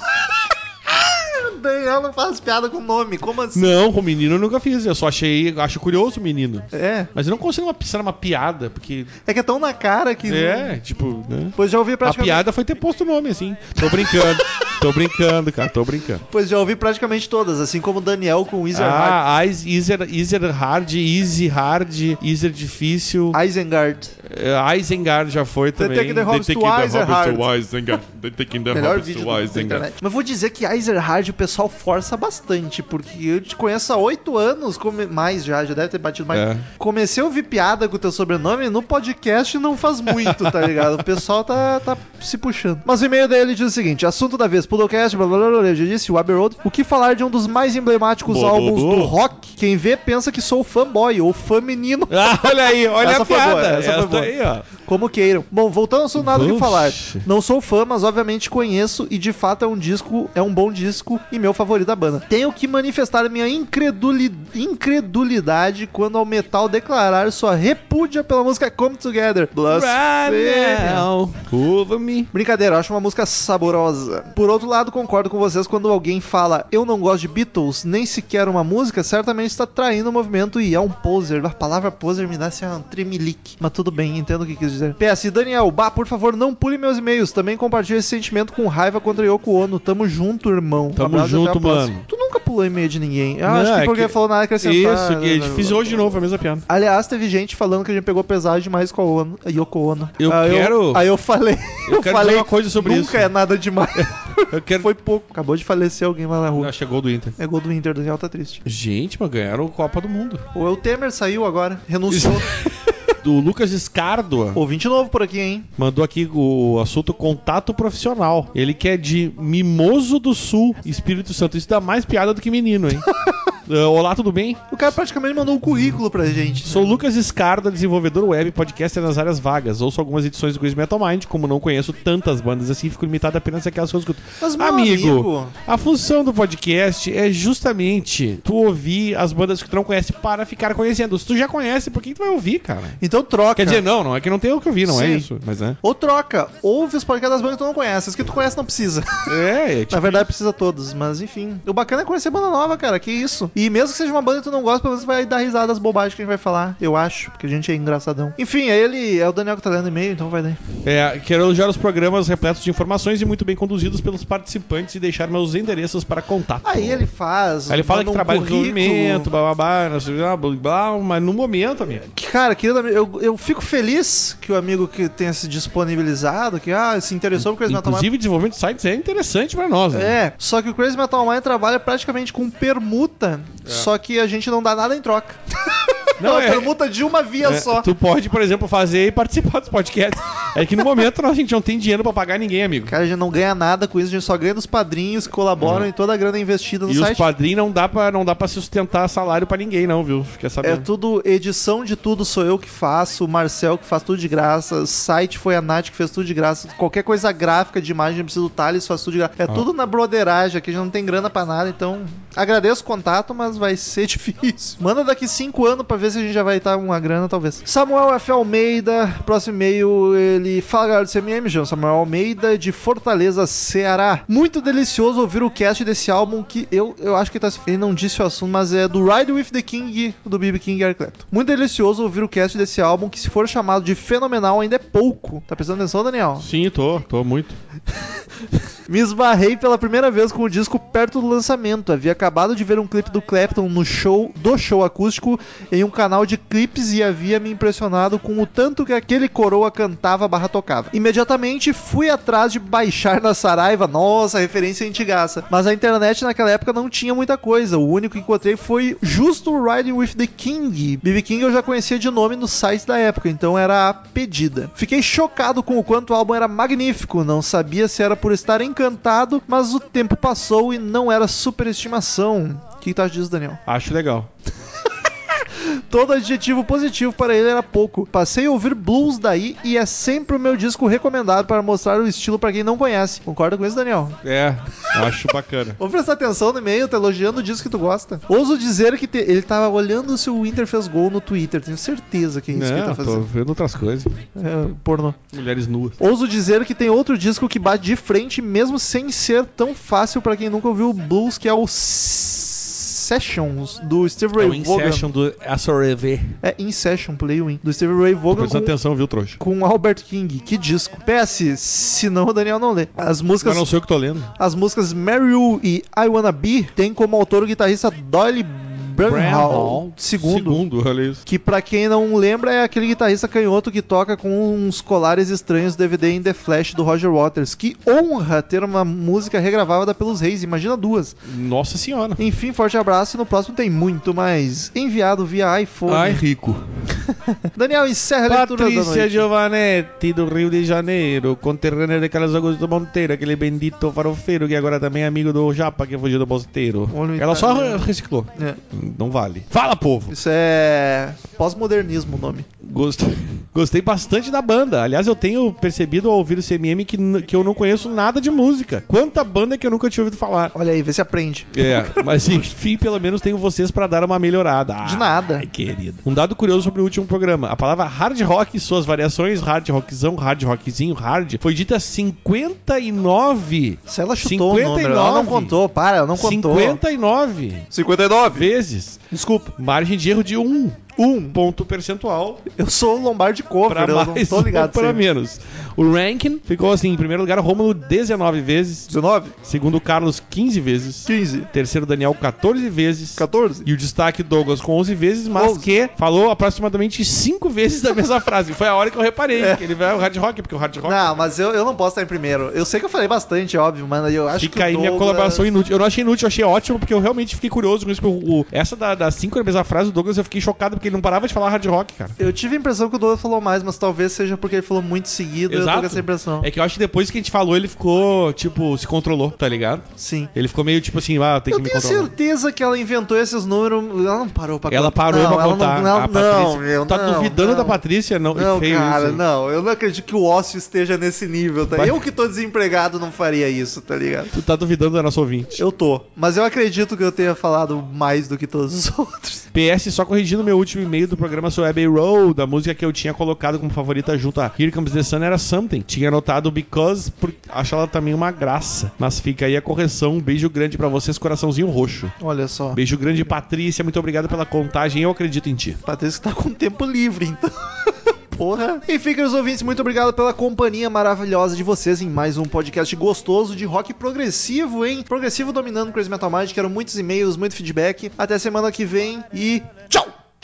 Daniel não faz piada com nome. Como assim? não, com menino eu nunca fiz. Eu só achei, acho curioso o menino. É. Mas eu não consigo uma, pensar numa piada, porque. É que é tão na cara que. É, tipo, né? Pois já ouvi A praticamente. piada foi ter posto o nome, assim. Tô brincando. tô brincando, cara, tô brincando. Pois já ouvi praticamente todas, assim como o Daniel com Hard. Ah, Eas- Easier, easier Hard, Easy Hard, Easier Difícil. Isengard. Uh, Isengard já foi também. Taking to the. Hobbits to Isengard. Taking the Melhor Hobbits vídeo to Isengard. Mas vou dizer que Isengard o pessoal força bastante, porque eu te conheço há oito anos, come- mais já, já deve ter batido mais. É. Comecei a ouvir piada com o teu sobrenome no podcast não faz muito, tá ligado? O pessoal tá, tá se puxando. Mas o e-mail dele diz o seguinte: assunto da vez, Pudocast, blá blá blá, blá, eu já disse, o Abbey Road. O que falar de um dos mais emblemáticos Boa, álbuns do rock? Quem vê pensa que sou fanboy ou fã menino. Ah, olha aí, olha Essa a foi piada. boa, essa foi Essa boa. aí, ó. Como queiram. Bom, voltando ao assunto, nada o que falar. Não sou fã, mas obviamente conheço e de fato é um disco, é um bom disco e meu favorito da banda. Tenho que manifestar minha increduli- incredulidade quando ao metal declarar sua repúdia pela música Come Together. Blasfêmia. now, over me. Brincadeira, eu acho uma música saborosa. Por outro lado, concordo com vocês quando alguém fala eu não gosto de Beatles, nem sequer uma música, certamente está traindo o movimento e é um poser. A palavra poser me dá assim um tremelique. Mas tudo bem, entendo o que quis dizer. PS, Daniel, bah, por favor, não pule meus e-mails. Também compartilhe esse sentimento com raiva contra Yoko Ono. Tamo junto, irmão. Tamo Abraço a junto, mano. Tu nunca pulou e-mail de ninguém. Eu Não, acho que é porque que- falou nada a acrescentar. Isso, que é fiz hoje de novo a mesma piada. Aliás, teve gente falando que a gente pegou pesado demais com a Ono, a Yoko Ono. Eu aí quero- aí eu falei. Eu quero falei, dizer uma coisa sobre nunca isso. é nada demais. Eu quero. Foi pouco. Acabou de falecer alguém lá na rua. Não, chegou do Inter. É gol do Inter, Daniel tá triste. Gente, mas ganharam a Copa do Mundo. O Temer saiu agora, renunciou. Do Lucas Escardoa. Ouvinte novo por aqui, hein? Mandou aqui o assunto contato profissional. Ele que é de Mimoso do Sul, Espírito Santo. Isso dá mais piada do que menino, hein? Ah, Olá, tudo bem? O cara praticamente mandou um currículo pra gente. Sou Lucas Escarda, desenvolvedor web e podcaster nas áreas vagas. Ouço algumas edições do Quiz Metal Mind, como não conheço tantas bandas assim, fico limitado apenas àquelas que eu escuto. Mas, meu amigo, amigo. a função do podcast é justamente tu ouvir as bandas que tu não conhece para ficar conhecendo. Se tu já conhece, por que tu vai ouvir, cara? Então troca. Quer dizer, não, não é que não tem o que ouvir, não é Sim. isso. Mas é. Ou troca. Ouve os podcasts das bandas que tu não conhece. As que tu conhece não precisa. É, é tipo, Na verdade, precisa todos. Mas enfim. O bacana é conhecer banda nova, cara. Que isso. E mesmo que seja uma banda que tu não gosta, pelo menos você vai dar risada das bobagens que a gente vai falar. Eu acho. Porque a gente é engraçadão. Enfim, é ele. É o Daniel que tá lendo e-mail, então vai daí. É, quero elogiar os programas repletos de informações e muito bem conduzidos pelos participantes e deixar meus endereços para contato. Aí ele faz. Aí ele fala que um trabalha no desenvolvimento, blá blá blá, blá, blá, mas no momento, amigo. Cara, querido amigo, eu, eu fico feliz que o amigo que tenha se disponibilizado, que ah, se interessou por Crazy Metal Mind. Inclusive, desenvolvimento de sites é interessante pra nós, né? É, só que o Crazy Metal Mind trabalha praticamente com permuta, só que a gente não dá nada em troca. Não, é uma é- permuta de uma via É, só. Tu pode, por exemplo, fazer e participar dos podcasts. É que no momento a gente não tem dinheiro pra pagar ninguém, amigo. Cara, a gente não ganha nada com isso, a gente só ganha dos padrinhos que colaboram e toda a grana é investida no E os site. padrinhos não dá pra não dá para sustentar salário pra ninguém, não, viu? Fica É sabendo. tudo, edição de tudo sou eu que faço, o Marcel que faz tudo de graça, o site foi a Nath que fez tudo de graça, qualquer coisa gráfica de imagem precisa do Thales, faz tudo de graça. É tudo na broderagem, aqui a gente não tem grana pra nada, então agradeço o contato, mas vai ser difícil. Manda daqui cinco anos pra ver se a gente já vai estar uma grana, talvez. Samuel F. Almeida, próximo e-mail, ele fala galera do CMM, João Samuel Almeida, de Fortaleza, Ceará. Muito delicioso ouvir o cast desse álbum que eu, eu acho que tá, ele não disse o assunto, mas é do Ride with the King, do BB King e Eric Clapton. Muito delicioso ouvir o cast desse álbum que se for chamado de fenomenal ainda é pouco. Tá prestando atenção, Daniel? Sim, tô, tô muito. Me esbarrei pela primeira vez com o disco perto do lançamento. Havia acabado de ver um clipe do Clapton no show do show acústico em um canal de clipes e havia me impressionado com o tanto que aquele coroa cantava barra tocava. Imediatamente fui atrás de baixar na Saraiva, nossa, referência antigaça. Mas a internet naquela época não tinha muita coisa. O único que encontrei foi justo o Riding with the King. BB King eu já conhecia de nome nos sites da época, então era a pedida. Fiquei chocado com o quanto o álbum era magnífico. Não sabia se era por estar encantado, mas o tempo passou e não era superestimação. O que tu acha disso, Daniel? Acho legal. Todo adjetivo positivo para ele era pouco. Passei a ouvir blues daí e é sempre o meu disco recomendado para mostrar o estilo para quem não conhece. Concorda com isso, Daniel? É, acho bacana. Vamos prestar atenção no e-mail, tá elogiando o disco que tu gosta. Ouso dizer que te- ele tava olhando se o Inter fez gol no Twitter. Tenho certeza que é isso que ele Não, tá tô fazendo. vendo outras coisas. É, pornô. Mulheres nuas. Ouso dizer que tem outro disco que bate de frente, mesmo sem ser tão fácil para quem nunca ouviu o blues, que é o Sessions do Steve É Ray o Vaughan. Inception do SRV. É In Session, Play Win. Do Steve Ray Vaughan Prestando com, atenção, viu, trouxa? com Albert King. Que disco. PS, senão o Daniel não lê. As músicas... Mas não sei o que tô lendo. As músicas Mary You e I Wanna Be tem como autor o guitarrista Doyle Bramhall, segundo, Segundo, olha isso. que pra quem não lembra é aquele guitarrista canhoto que toca com uns colares estranhos DVD em The Flash do Roger Waters. Que honra ter uma música regravada pelos reis, imagina duas. Nossa senhora. Enfim, forte abraço e no próximo tem muito mais enviado via iPhone. Ai, rico. Daniel, encerra a leitura da Patrícia noite. Giovanetti, do Rio de Janeiro, conterrânea de Carlos Augusto Monteiro, aquele bendito farofeiro que agora também é amigo do Japa que fugiu do Mosteiro. Ela só reciclou. É, Não vale. Fala, povo! isso é pós-modernismo o nome. Gostei, gostei bastante da banda. Aliás, eu tenho percebido ao ouvir o CMM que, que eu não conheço nada de música. Quanta banda que eu nunca tinha ouvido falar. Olha aí, vê se aprende. É, mas enfim, pelo menos tenho vocês pra dar uma melhorada. De nada. Ai, querido. Um dado curioso sobre o último programa. A palavra hard rock e suas variações, hard rockzão, hard rockzinho, hard, foi dita 59 Se ela chutou o número, ela não 59. contou, para, ela não contou. 59 59. vezes. Desculpa. Margem de erro de 1. Um ponto percentual Eu sou o Lombardi Cover, pra eu não mais tô ou ligado para menos. O ranking ficou assim, em primeiro lugar, Rômulo 19 vezes, 19, segundo Carlos 15 vezes, 15, terceiro Daniel 14 vezes, 14. e o destaque Douglas com 11 vezes, mas 11. que falou aproximadamente 5 vezes da mesma frase. Foi a hora que eu reparei É. que ele vai o hard rock, porque o hard rock Não, mas eu, eu não posso estar em primeiro. Eu sei que eu falei bastante, óbvio, mas eu acho que Fica o aí minha Douglas- colaboração inútil. Eu não achei inútil, eu achei ótimo, porque eu realmente fiquei curioso com isso. o- o- essa da, das cinco na mesma frase do Douglas, eu fiquei chocado, porque ele não parava de falar hard rock, cara. Eu tive a impressão que o Douglas falou mais, mas talvez seja porque ele falou muito seguido, eu tô com essa impressão. É que eu acho que depois que a gente falou, ele ficou, tipo, se controlou, tá ligado? Sim. Ele ficou meio tipo assim, ah, tem que Eu me tenho controlar. certeza que ela inventou esses números. Ela não parou pra Ela contar. parou não, pra ela contar. Não, não, a Patrícia. não, meu, tá não, duvidando não. da Patrícia? Não, Não, feio cara, isso. não. Eu não acredito que o ócio esteja nesse nível, tá? Vai- Eu que tô desempregado não faria isso, tá ligado? Tu tá duvidando da nossa ouvinte. Eu tô. Mas eu acredito que eu tenha falado mais do que todos os outros. PS, só corrigindo meu último e-mail do programa sobre Abbey Road, a música que eu tinha colocado como favorita junto a Here Comes the Sun era Something. Tinha anotado Because, porque acho ela também uma graça. Mas fica aí a correção. Um beijo grande pra vocês, coraçãozinho roxo. Olha só. Beijo grande, Patrícia. Muito obrigado pela contagem. Eu acredito em ti. Patrícia tá com tempo livre, então. Porra. Enfim, queridos ouvintes, muito obrigado pela companhia maravilhosa de vocês em mais um podcast gostoso de rock progressivo, hein? Progressivo dominando Crazy Metal Mind. Quero muitos e-mails, muito feedback. Até semana que vem e tchau!